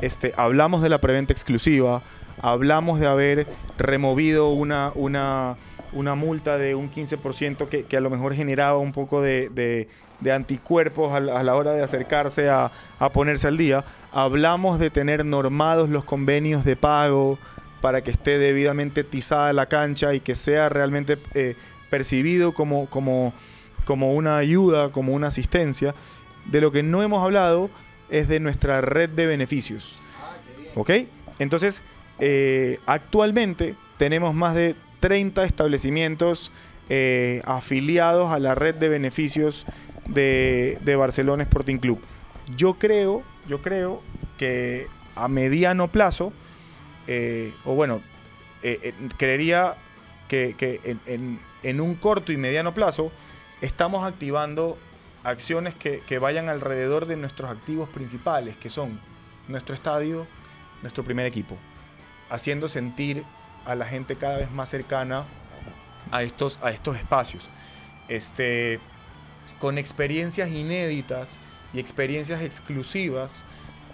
Este, hablamos de la preventa exclusiva. Hablamos de haber removido una, una, una multa de un 15% que, que a lo mejor generaba un poco de, de- de anticuerpos a la, a la hora de acercarse a, a ponerse al día. Hablamos de tener normados los convenios de pago para que esté debidamente tizada la cancha y que sea realmente eh, percibido como, como, como una ayuda, como una asistencia. De lo que no hemos hablado es de nuestra red de beneficios. ¿Ok? Entonces, eh, actualmente tenemos más de 30 establecimientos eh, afiliados a la red de beneficios de, de Barcelona Sporting Club. Yo creo, yo creo que a mediano plazo, eh, o bueno, eh, creería que, que en, en- en un corto y mediano plazo estamos activando acciones que, que vayan alrededor de nuestros activos principales, que son nuestro estadio, nuestro primer equipo, haciendo sentir a la gente cada vez más cercana a estos, a estos espacios. Este, con experiencias inéditas y experiencias exclusivas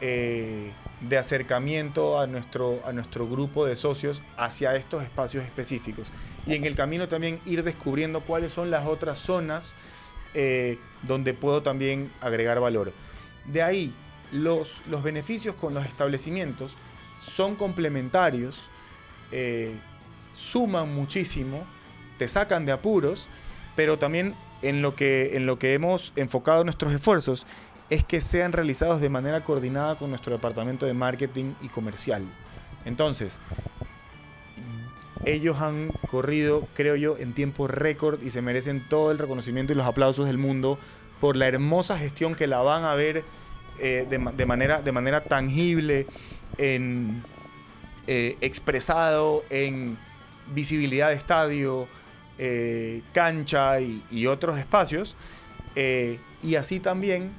eh, de acercamiento a nuestro, a nuestro grupo de socios hacia estos espacios específicos. Y en el camino también ir descubriendo cuáles son las otras zonas eh, donde puedo también agregar valor. De ahí, los, los beneficios con los establecimientos son complementarios, eh, suman muchísimo, te sacan de apuros, pero también en lo que, en lo que hemos enfocado nuestros esfuerzos es que sean realizados de manera coordinada con nuestro departamento de marketing y comercial. Entonces, ellos han corrido, creo yo, en tiempo récord y se merecen todo el reconocimiento y los aplausos del mundo por la hermosa gestión que la van a ver eh, de, ma- de manera, de manera tangible, en, eh, expresado en visibilidad de estadio, eh, cancha y, otros espacios. eh, y así también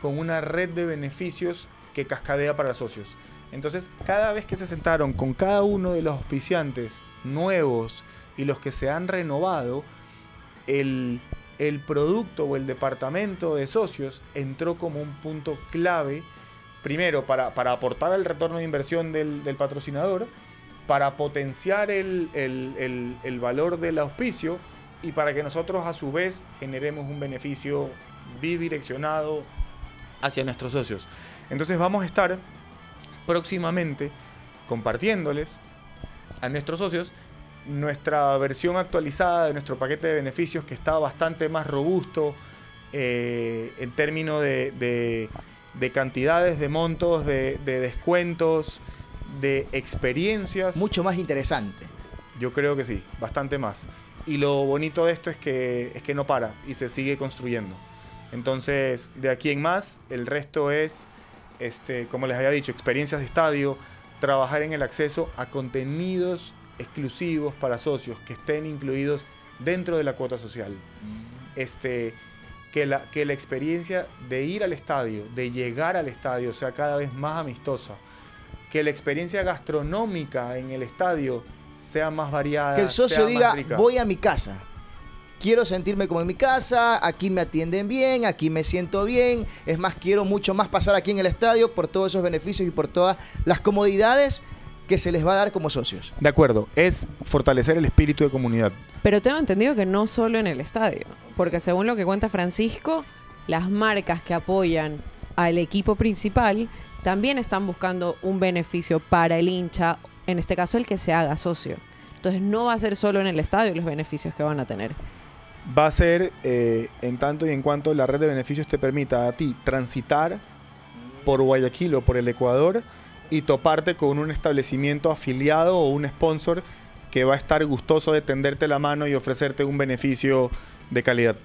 con una red de beneficios que cascadea para socios. Entonces, cada vez que se sentaron con cada uno de los auspiciantes nuevos y los que se han renovado, el, el producto o el departamento de socios entró como un punto clave, primero para, para aportar al retorno de inversión del, del patrocinador, para potenciar el, el- el- valor del auspicio y para que nosotros a su vez generemos un beneficio bidireccionado hacia nuestros socios. Entonces vamos a estar próximamente compartiéndoles a nuestros socios nuestra versión actualizada de nuestro paquete de beneficios que está bastante más robusto eh, en términos de- de cantidades, de montos, de, de descuentos, de experiencias. Mucho más interesante. Yo creo que sí, bastante más. Y lo bonito de esto es que, es que no para y se sigue construyendo. Entonces, de aquí en más, el resto es, este, como les había dicho, experiencias de estadio, trabajar en el acceso a contenidos exclusivos para socios que estén incluidos dentro de la cuota social. Este, que, la, que la experiencia de ir al estadio, de llegar al estadio, sea cada vez más amistosa. Que la experiencia gastronómica en el estadio sea más variada. Que el socio diga, voy a mi casa. Quiero sentirme como en mi casa, aquí me atienden bien, aquí me siento bien. Es más, quiero mucho más pasar aquí en el estadio por todos esos beneficios y por todas las comodidades que se les va a dar como socios. De acuerdo, es fortalecer el espíritu de comunidad. Pero tengo entendido que no solo en el estadio, porque según lo que cuenta Francisco, las marcas que apoyan al equipo principal también están buscando un beneficio para el hincha, en este caso el que se haga socio. Entonces no va a ser solo en el estadio los beneficios que van a tener. va a ser eh, en tanto y en cuanto la red de beneficios te permita a ti transitar por Guayaquil o por el Ecuador y toparte con un establecimiento afiliado o un sponsor que va a estar gustoso de tenderte la mano y ofrecerte un beneficio de calidad.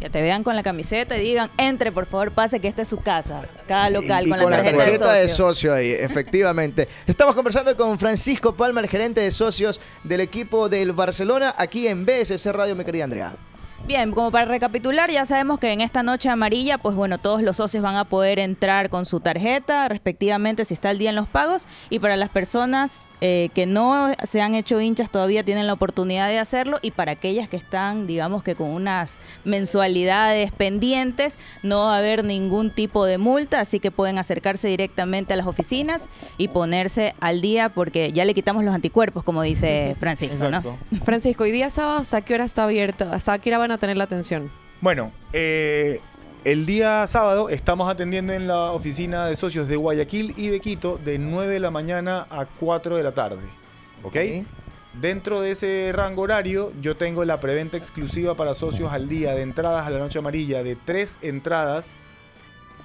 Que te vean con la camiseta y digan, entre por favor, pase que esta es su casa. Cada Y- local y con, la tarjeta, de socio. ahí, <laughs> efectivamente. Estamos conversando con Francisco Palma, el gerente de socios del equipo del Barcelona, aquí en BSC Radio, mi querida Andrea. Bien, como para recapitular, ya sabemos que en esta noche amarilla, pues bueno, todos los socios van a poder entrar con su tarjeta, respectivamente, si está el día en los pagos. Y para las personas eh, que no se han hecho hinchas todavía tienen la oportunidad de hacerlo. Y para aquellas que están, digamos que con unas mensualidades pendientes, no va a haber ningún tipo de multa. Así que pueden acercarse directamente a las oficinas y ponerse al día porque ya le quitamos los anticuerpos, como dice Francisco. Francisco, ¿y día sábado hasta qué hora está abierto? ¿Hasta qué hora van a tener la atención? Bueno, eh, el día sábado estamos atendiendo en la oficina de socios de Guayaquil y de Quito de 9 de la mañana a 4 de la tarde. ¿Ok? Dentro de ese rango horario, yo tengo la preventa exclusiva para socios al día de entradas a la Noche Amarilla de tres entradas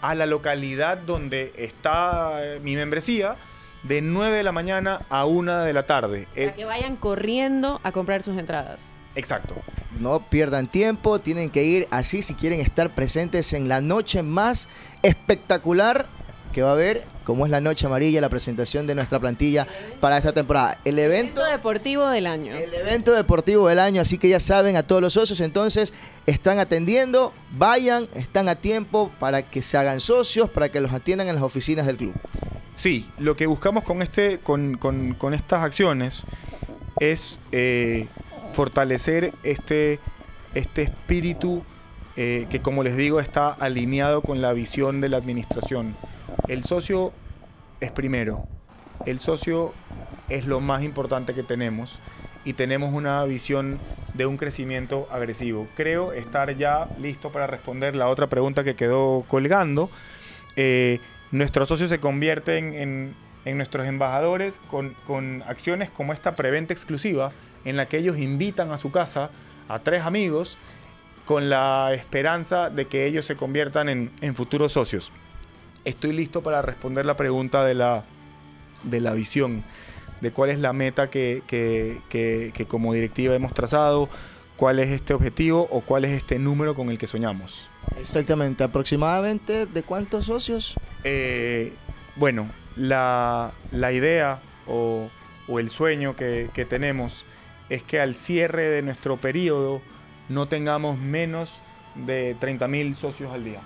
a la localidad donde está eh, mi membresía de 9 de la mañana a 1 de la tarde. O sea, que vayan corriendo a comprar sus entradas. exacto. No pierdan tiempo, tienen que ir así si quieren estar presentes en la noche más espectacular que va a haber, como es la Noche Amarilla, la presentación de nuestra plantilla para esta temporada. El evento... Evento deportivo del año. El evento deportivo del año, así que ya saben a todos los socios, entonces están atendiendo, vayan, están a tiempo para que se hagan socios, para que los atiendan en las oficinas del club. Sí, lo que buscamos con, este, con, con- con estas acciones es eh, fortalecer este, este espíritu eh, que, como les digo, está alineado con la visión de la administración. El socio es primero, el socio es lo más importante que tenemos y tenemos una visión de un crecimiento agresivo. Creo estar ya listo para responder la otra pregunta que quedó colgando. Eh, nuestros socios se convierten en, en nuestros embajadores con, con acciones como esta preventa exclusiva en la que ellos invitan a su casa a tres amigos con la esperanza de que ellos se conviertan en, en futuros socios. Estoy listo para responder la pregunta de la, de la visión, de cuál es la meta que, que- que- que como directiva hemos trazado, cuál es este objetivo o cuál es este número con el que soñamos. Exactamente, aproximadamente de cuántos socios? Eh, bueno, la, la idea o, o el sueño que, que tenemos es que al cierre de nuestro periodo no tengamos menos de 30.000 socios al día.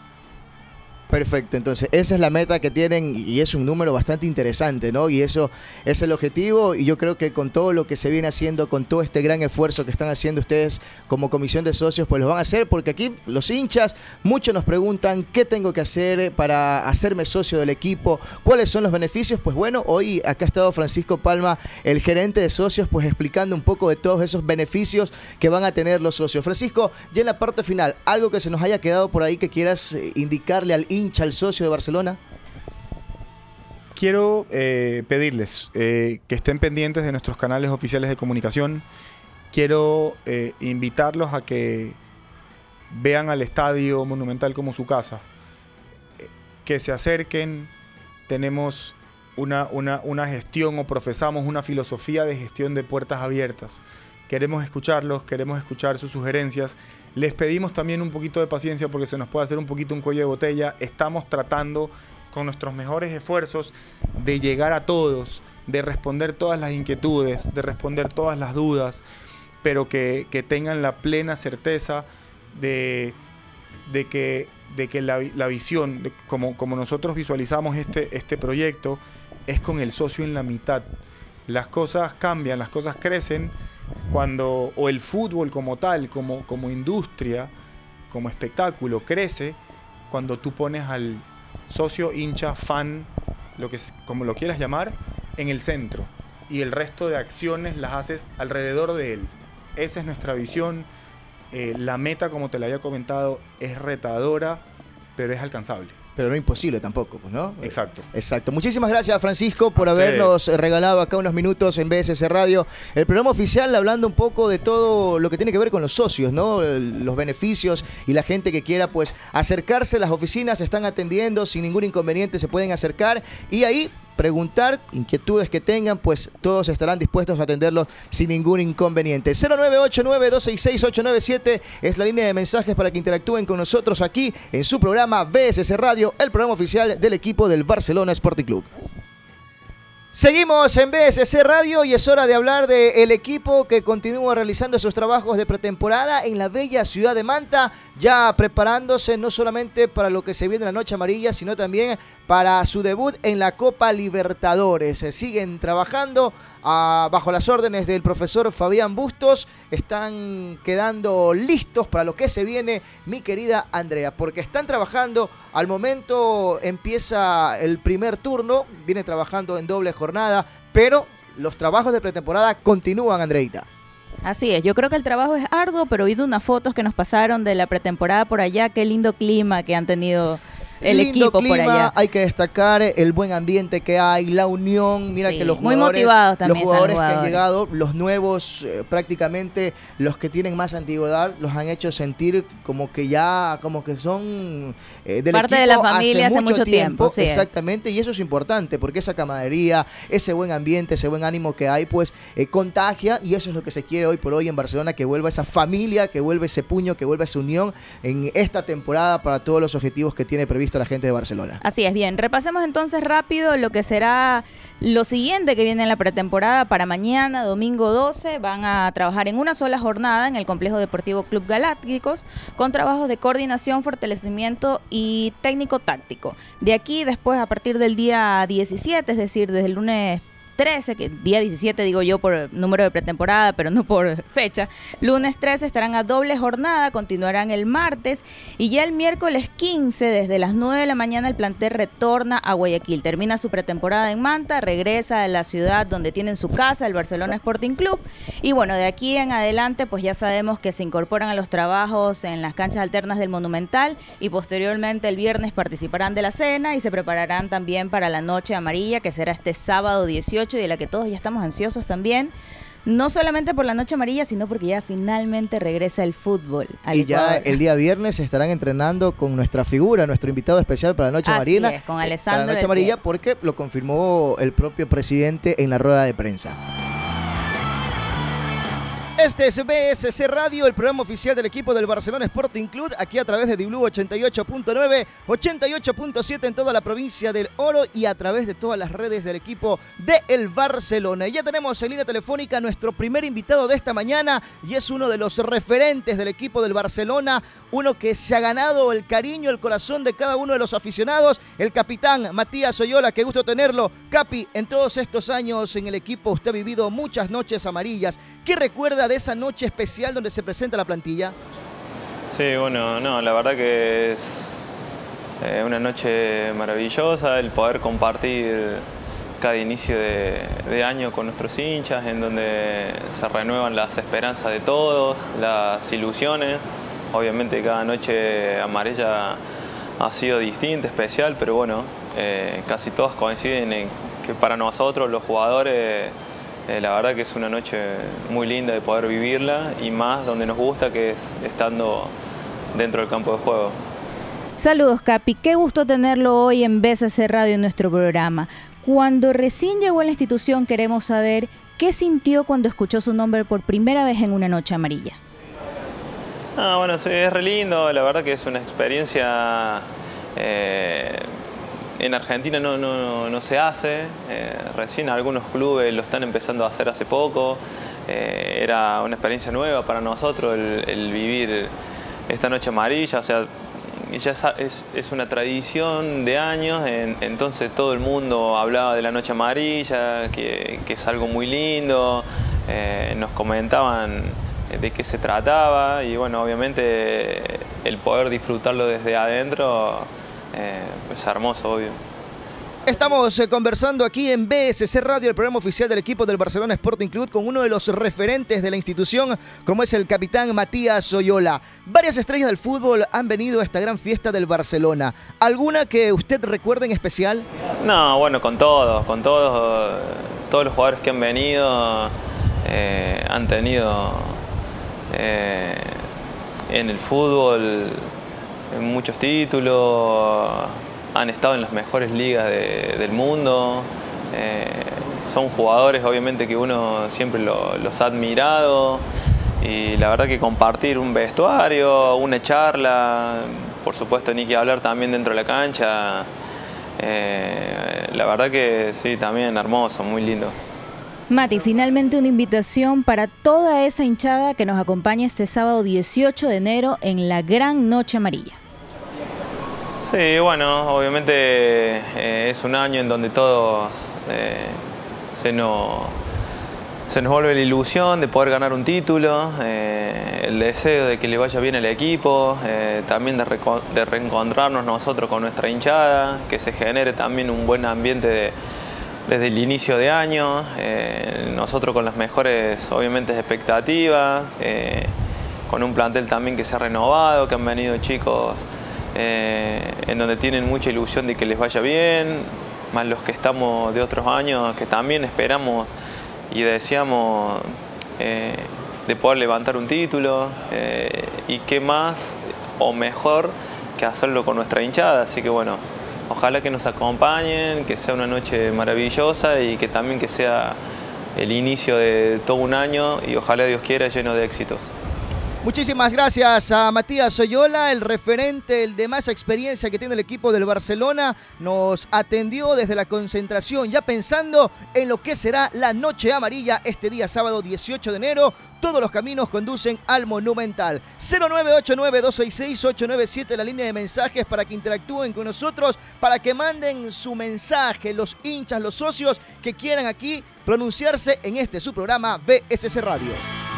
Perfecto, entonces esa es la meta que tienen y es un número bastante interesante, ¿no? Y eso es el objetivo y yo creo que con todo lo que se viene haciendo, con todo este gran esfuerzo que están haciendo ustedes como comisión de socios, pues lo van a hacer porque aquí los hinchas, muchos nos preguntan qué tengo que hacer para hacerme socio del equipo, cuáles son los beneficios, pues bueno, hoy acá ha estado Francisco Palma, el gerente de socios, pues explicando un poco de todos esos beneficios que van a tener los socios. Francisco, ya en la parte final, algo que se nos haya quedado por ahí que quieras eh, indicarle al hincha, al socio de Barcelona. Quiero eh, pedirles eh, que estén pendientes de nuestros canales oficiales de comunicación. Quiero eh, invitarlos a que vean al Estadio Monumental como su casa. Que se acerquen. Tenemos una, una- una gestión o profesamos una filosofía de gestión de puertas abiertas. Queremos escucharlos, queremos escuchar sus sugerencias. Les pedimos también un poquito de paciencia porque se nos puede hacer un poquito un cuello de botella. Estamos tratando con nuestros mejores esfuerzos de llegar a todos, de responder todas las inquietudes, de responder todas las dudas, pero que, tengan la plena certeza de, que, la, vi- la visión, como, como nosotros visualizamos este, este proyecto, es con el socio en la mitad. Las cosas cambian, las cosas crecen cuando, o el fútbol como tal, como, como industria, como espectáculo, crece cuando tú pones al socio, hincha, fan, lo que, como lo quieras llamar, en el centro. Y el resto de acciones las haces alrededor de él. Esa es nuestra visión. Eh, la meta, como te la había comentado, es retadora, pero es alcanzable. Pero no imposible tampoco, pues, ¿no? Exacto. Exacto. Muchísimas gracias, Francisco, por A habernos regalado acá unos minutos en BSS Radio. El programa oficial hablando un poco de todo lo que tiene que ver con los socios, ¿no? Los beneficios y la gente que quiera, pues, acercarse. Las oficinas se están atendiendo sin ningún inconveniente, se pueden acercar y ahí preguntar, inquietudes que tengan, pues todos estarán dispuestos a atenderlos sin ningún inconveniente. 0989-266-897 es la línea de mensajes para que interactúen con nosotros aquí en su programa BSS Radio, el programa oficial del equipo del Barcelona Sporting Club. Seguimos en BSC Radio y es hora de hablar del equipo que continúa realizando sus trabajos de pretemporada en la bella ciudad de Manta, ya preparándose no solamente para lo que se viene en la Noche Amarilla, sino también para su debut en la Copa Libertadores. Se siguen trabajando ah, bajo las órdenes del profesor Fabián Bustos, están quedando listos para lo que se viene, mi querida Andrea, porque están trabajando, al momento empieza el primer turno, viene trabajando en doble jornada, pero los trabajos de pretemporada continúan, Andreita. Así es, yo creo que el trabajo es arduo, pero vi unas fotos que nos pasaron de la pretemporada por allá, qué lindo clima que han tenido el Lindo equipo por clima, allá. hay que destacar el buen ambiente que hay, la unión, mira Sí, que los muy jugadores, motivados también los jugadores que han llegado, los nuevos, eh, prácticamente los que tienen más antigüedad, los han hecho sentir como que ya, como que son eh, del Parte de equipo la familia hace mucho tiempo, sí es. exactamente, y eso es importante porque esa camaradería, ese buen ambiente, ese buen ánimo que hay, pues eh, contagia y eso es lo que se quiere hoy por hoy en Barcelona, que vuelva esa familia, que vuelva ese puño, que vuelva esa unión en esta temporada para todos los objetivos que tiene previsto la gente de Barcelona. Así es, bien. Repasemos entonces rápido lo que será lo siguiente que viene en la pretemporada para mañana, domingo 12. Van a trabajar en una sola jornada en el Complejo Deportivo Club Galácticos con trabajos de coordinación, fortalecimiento y técnico-táctico. De aquí, después, a partir del día 17, es decir, desde el lunes 13, que día 17 digo yo por número de pretemporada, pero no por fecha. Lunes 13 estarán a doble jornada, continuarán el martes y ya el miércoles 15 desde las 9 de la mañana el plantel retorna a Guayaquil. Termina su pretemporada en Manta, regresa a la ciudad donde tienen su casa, el Barcelona Sporting Club. Y bueno, de aquí en adelante pues ya sabemos que se incorporan a los trabajos en las canchas alternas del Monumental y posteriormente el viernes participarán de la cena y se prepararán también para la noche amarilla que será este sábado 18 y de la que todos ya estamos ansiosos también. No solamente por la noche amarilla, sino porque ya finalmente regresa el fútbol. al y ya el día viernes estarán entrenando con nuestra figura, nuestro invitado especial para la Noche es, con eh, Alessandro Para la Noche Amarilla, porque lo confirmó el propio presidente en la rueda de prensa. Este es BSC Radio, el programa oficial del equipo del Barcelona Sporting Club, aquí a través de Diblu 88.9, 88.7 en toda la provincia del Oro y a través de todas las redes del equipo de el Barcelona. Y ya tenemos en línea telefónica nuestro primer invitado de esta mañana y es uno de los referentes del equipo del Barcelona, uno que se ha ganado el cariño, el corazón de cada uno de los aficionados, el capitán Matías Oyola, qué gusto tenerlo. Capi, en todos estos años en el equipo usted ha vivido muchas noches amarillas. ¿Qué recuerda de esa noche especial donde se presenta la plantilla? Sí, bueno, no, la verdad que es eh, una noche maravillosa el poder compartir cada inicio de, año con nuestros hinchas, en donde se renuevan las esperanzas de todos, las ilusiones. Obviamente cada noche amarilla ha sido distinta, especial, pero bueno, eh, casi todas coinciden en que para nosotros los jugadores eh, la verdad que es una noche muy linda de poder vivirla y más donde nos gusta que es estando dentro del campo de juego. Saludos, Capi. Qué gusto tenerlo hoy en BSC Radio en nuestro programa. Cuando recién llegó a la institución, queremos saber qué sintió cuando escuchó su nombre por primera vez en una noche amarilla. Ah, bueno, sí, es re lindo, la verdad que es una experiencia eh, en Argentina no, no- no se hace, eh, recién algunos clubes lo están empezando a hacer hace poco, eh, era una experiencia nueva para nosotros el, vivir esta noche amarilla, o sea, ya es, es- una tradición de años, en- entonces todo el mundo hablaba de la noche amarilla, que, que es algo muy lindo, eh, nos comentaban de qué se trataba y bueno, obviamente el poder disfrutarlo desde adentro eh, es hermoso, obvio. Estamos eh, conversando aquí en BSC Radio, el programa oficial del equipo del Barcelona Sporting Club, con uno de los referentes de la institución, como es el capitán Matías Soyola. Varias estrellas del fútbol han venido a esta gran fiesta del Barcelona. ¿Alguna que usted recuerde en especial? No, bueno, con todos, con todos, todos los jugadores que han venido eh, han tenido eh, en el fútbol muchos títulos han estado en las mejores ligas del mundo. Eh, son jugadores obviamente que uno siempre los ha admirado y la verdad que compartir un vestuario, una charla, por supuesto ni que hablar también dentro de la cancha, eh, la verdad que sí, también hermoso, muy lindo. Mati, finalmente una invitación para toda esa hinchada que nos acompaña este sábado 18 de enero en la Gran Noche Amarilla. Sí, bueno, obviamente eh, es un año en donde todos eh, se, nos, se nos vuelve la ilusión de poder ganar un título, eh, el deseo de que le vaya bien al equipo, también de, reencontrarnos nosotros con nuestra hinchada, que se genere también un buen ambiente desde el inicio de año, nosotros con las mejores obviamente expectativas, con un plantel también que se ha renovado, que han venido chicos eh, en donde tienen mucha ilusión de que les vaya bien, más los que estamos de otros años, que también esperamos y deseamos eh, de poder levantar un título, eh, y qué más o mejor que hacerlo con nuestra hinchada, así que bueno, ojalá que nos acompañen, que sea una noche maravillosa y que también que sea el inicio de todo un año y ojalá Dios quiera lleno de éxitos. Muchísimas gracias a Matías Soyola, el referente, el de más experiencia que tiene el equipo del Barcelona. Nos atendió desde la concentración, ya pensando en lo que será la noche amarilla este día sábado 18 de enero. Todos los caminos conducen al Monumental. 0989-266-897, la línea de mensajes para que interactúen con nosotros, para que manden su mensaje, los hinchas, los socios que quieran aquí pronunciarse en este su programa BSC Radio.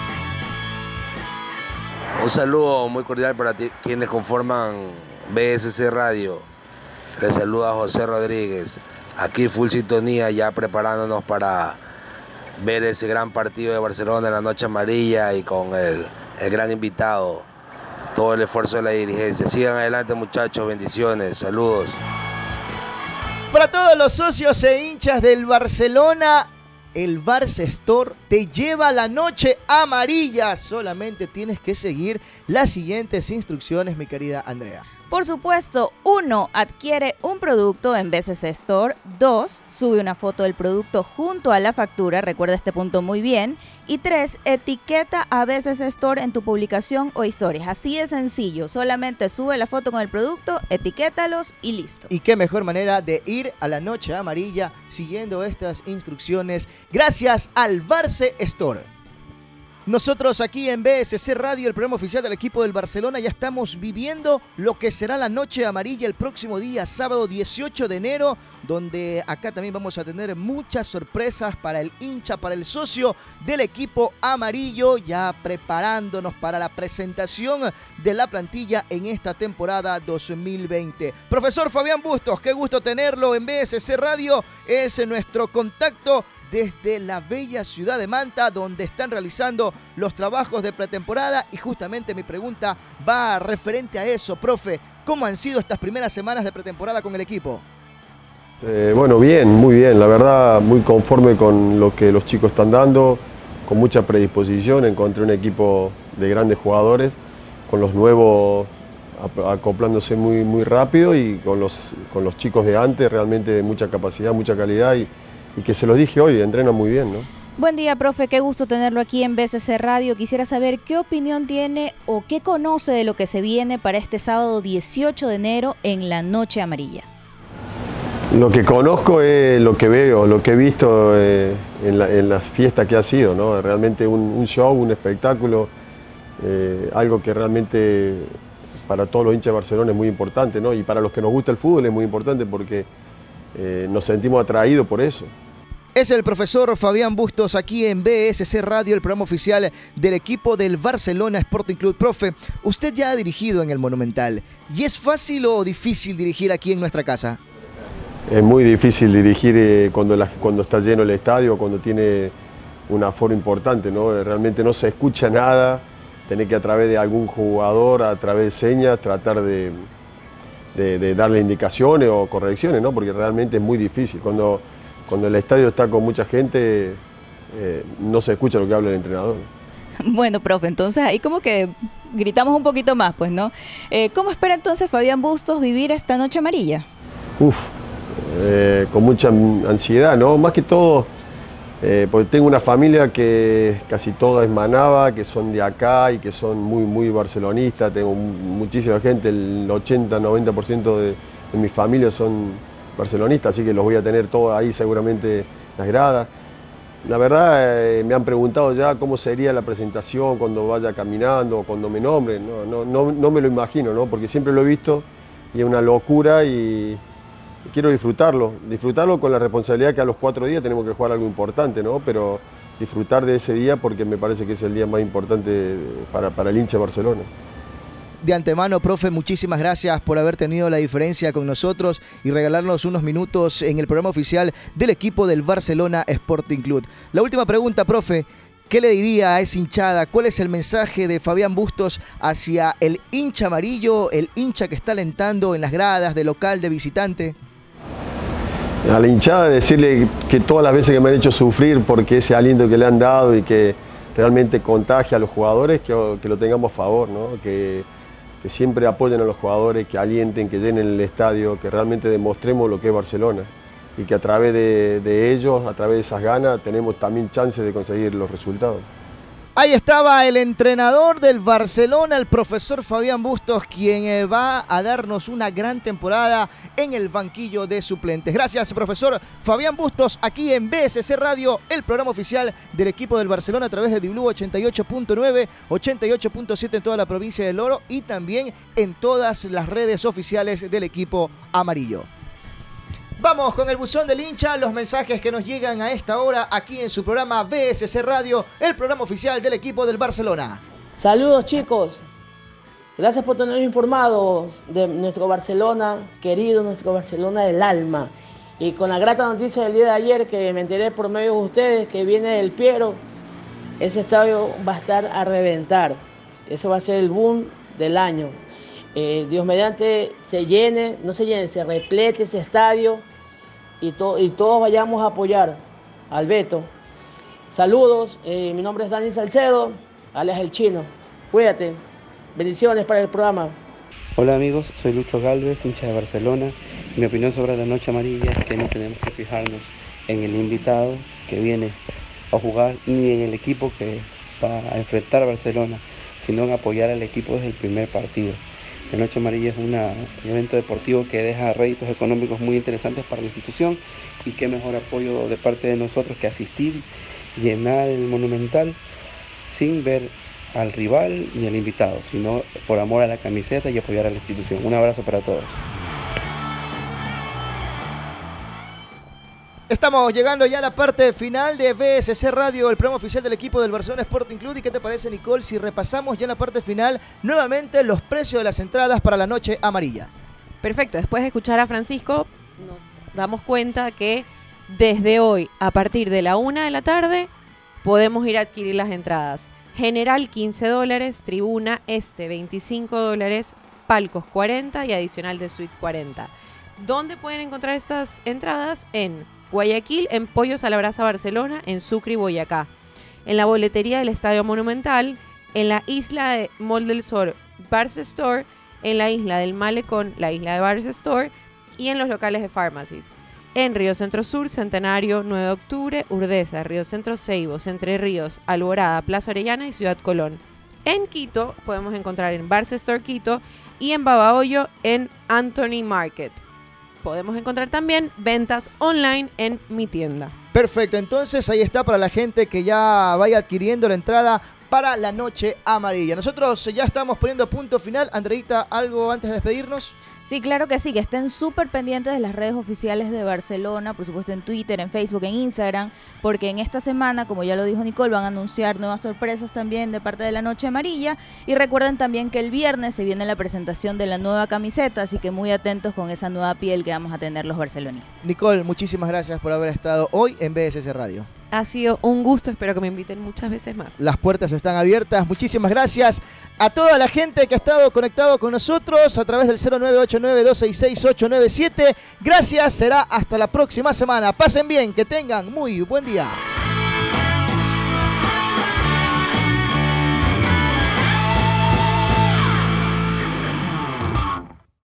Un saludo muy cordial para quienes conforman BSC Radio. Les saluda José Rodríguez. Aquí full sintonía ya preparándonos para ver ese gran partido de Barcelona en la noche amarilla y con el, el gran invitado. Todo el esfuerzo de la dirigencia. Sigan adelante muchachos, bendiciones, saludos. Para todos los socios e hinchas del Barcelona, el Barça Store te lleva la noche amarilla. Solamente tienes que seguir las siguientes instrucciones, mi querida Andrea. Por supuesto, uno, adquiere un producto en BCC Store. Dos, sube una foto del producto junto a la factura, recuerda este punto muy bien. Y tres, etiqueta a BCC Store en tu publicación o historias. Así de sencillo, solamente sube la foto con el producto, etiquétalos y listo. Y qué mejor manera de ir a la noche amarilla siguiendo estas instrucciones gracias al Barce Store. Nosotros aquí en BSC Radio, el programa oficial del equipo del Barcelona, ya estamos viviendo lo que será la noche amarilla el próximo día, sábado 18 de enero, donde acá también vamos a tener muchas sorpresas para el hincha, para el socio del equipo amarillo, ya preparándonos para la presentación de la plantilla en esta temporada 2020. Profesor Fabián Bustos, qué gusto tenerlo en BSC Radio, es nuestro contacto desde la bella ciudad de Manta, donde están realizando los trabajos de pretemporada. Y justamente mi pregunta va referente a eso, profe. ¿Cómo han sido estas primeras semanas de pretemporada con el equipo? Eh, bueno, bien, muy bien. La verdad, muy conforme con lo que los chicos están dando, con mucha predisposición. Encontré un equipo de grandes jugadores, con los nuevos acoplándose muy, muy rápido y con los, con los chicos de antes realmente de mucha capacidad, mucha calidad y, y que se lo dije hoy, entrena muy bien, ¿no? Buen día, profe, qué gusto tenerlo aquí en BCC Radio. Quisiera saber qué opinión tiene o qué conoce de lo que se viene para este sábado 18 de enero en la Noche Amarilla. Lo que conozco es lo que veo, lo que he visto eh, en, la, las fiestas que ha sido, ¿no? Realmente un, show, un espectáculo, eh, algo que realmente para todos los hinchas de Barcelona es muy importante, ¿no? Y para los que nos gusta el fútbol es muy importante porque eh, nos sentimos atraídos por eso. Es el profesor Fabián Bustos aquí en BSC Radio, el programa oficial del equipo del Barcelona Sporting Club. Profe, usted ya ha dirigido en el Monumental. ¿Y es fácil o difícil dirigir aquí en nuestra casa? es muy difícil dirigir eh, cuando, cuando está lleno el estadio, cuando tiene un aforo importante, ¿no? Realmente no se escucha nada, tenés que a través de algún jugador, a través de señas, tratar de, de- de darle indicaciones o correcciones, ¿no? Porque realmente es muy difícil. Cuando, cuando el estadio está con mucha gente, eh, no se escucha lo que habla el entrenador. <laughs> Bueno, profe, entonces ahí como que gritamos un poquito más, pues, ¿no? Eh, ¿Cómo espera entonces Fabián Bustos vivir esta noche amarilla? Uf, eh, con mucha ansiedad, ¿no? Más que todo, porque tengo una familia que casi toda es manaba, que son de acá y que son muy, muy barcelonistas. Tengo mu- muchísima gente, el 80-90% de, de mi familia son barcelonistas, así que los voy a tener todos ahí seguramente en las gradas. La verdad, eh, me han preguntado ya cómo sería la presentación cuando vaya caminando, cuando me nombren. No, no, no, no me lo imagino, ¿no? porque siempre lo he visto y es una locura y quiero disfrutarlo. Disfrutarlo con la responsabilidad que a los cuatro días tenemos que jugar algo importante, ¿no? pero disfrutar de ese día porque me parece que es el día más importante para, para el hincha de Barcelona. De antemano, profe, muchísimas gracias por haber tenido la diferencia con nosotros y regalarnos unos minutos en el programa oficial del equipo del Barcelona Sporting Club. La última pregunta, profe. ¿Qué le diría a esa hinchada? ¿Cuál es el mensaje de Fabián Bustos hacia el hincha amarillo, el hincha que está alentando en las gradas de local, de visitante? A la hinchada decirle que todas las veces que me han hecho sufrir porque ese aliento que le han dado y que realmente contagia a los jugadores, que, que lo tengamos a favor, ¿no? que, que siempre apoyen a los jugadores, que alienten, que llenen el estadio, que realmente demostremos lo que es Barcelona y que a través de, ellos, a través de esas ganas, tenemos también chances de conseguir los resultados. Ahí estaba el entrenador del Barcelona, el profesor Fabián Bustos, quien eh, va a darnos una gran temporada en el banquillo de suplentes. Gracias, profesor Fabián Bustos, aquí en BSC Radio, el programa oficial del equipo del Barcelona a través de Diblu 88.9, 88.7 en toda la provincia del Oro y también en todas las redes oficiales del equipo amarillo. Vamos con el buzón del hincha, los mensajes que nos llegan a esta hora aquí en su programa BSC Radio, el programa oficial del equipo del Barcelona. Saludos chicos, gracias por tenernos informados de nuestro Barcelona querido, nuestro Barcelona del alma. Y con la grata noticia del día de ayer que me enteré por medio de ustedes que viene el Piero, ese estadio va a estar a reventar. Eso va a ser el boom del año. Eh, Dios mediante se llene, no se llene, se replete ese estadio y, to- y todos vayamos a apoyar al Beto. Saludos, eh, mi nombre es Dani Salcedo, alias El Chino. Cuídate. Bendiciones para el programa. Hola amigos, soy Lucho Galvez, hincha de Barcelona. Mi opinión sobre la noche amarilla es que no tenemos que fijarnos en el invitado que viene a jugar ni en el equipo que va a enfrentar a Barcelona, sino en apoyar al equipo desde el primer partido. La noche amarilla es un evento deportivo que deja réditos económicos muy interesantes para la institución y qué mejor apoyo de parte de nosotros que asistir, llenar el monumental sin ver al rival ni al invitado, sino por amor a la camiseta y apoyar a la institución. Un abrazo para todos. Estamos llegando ya a la parte final de BSC Radio, el programa oficial del equipo del Barcelona Sporting Club. ¿Y qué te parece, Nicole, si repasamos ya en la parte final nuevamente los precios de las entradas para la noche amarilla? Perfecto, después de escuchar a Francisco, nos damos cuenta que desde hoy, a partir de la una de la tarde, podemos ir a adquirir las entradas. General 15 dólares, tribuna este 25 dólares, palcos 40 y adicional de suite 40. ¿Dónde pueden encontrar estas entradas? En Guayaquil, en Pollos a la Brasa Barcelona, en Sucre y Boyacá. En la boletería del Estadio Monumental, en la isla de Mall del Sol, Barça Store, en la isla del Malecón, la isla de Barça Store y en los locales de Pharmacies. En Río Centro Sur, Centenario, 9 de Octubre, Urdesa, Río Centro Ceibos, Entre Ríos, Alborada, Plaza Orellana y Ciudad Colón. En Quito podemos encontrar en Barça Store Quito y en Babahoyo en Anthony Market. Podemos encontrar también ventas online en mi tienda. Perfecto, entonces ahí está para la gente que ya vaya adquiriendo la entrada para la noche amarilla. Nosotros ya estamos poniendo punto final. Andreita, ¿algo antes de despedirnos? Sí, claro que sí, que estén súper pendientes de las redes oficiales de Barcelona, por supuesto en Twitter, en Facebook, en Instagram, porque en esta semana, como ya lo dijo Nicole, van a anunciar nuevas sorpresas también de parte de la Noche Amarilla. Y recuerden también que el viernes se viene la presentación de la nueva camiseta, así que muy atentos con esa nueva piel que vamos a tener los barcelonistas. Nicole, muchísimas gracias por haber estado hoy en BSS Radio. Ha sido un gusto, espero que me inviten muchas veces más. Las puertas están abiertas. Muchísimas gracias a toda la gente que ha estado conectado con nosotros a través del 0989-266-897. Gracias, será hasta la próxima semana. Pasen bien, que tengan muy buen día.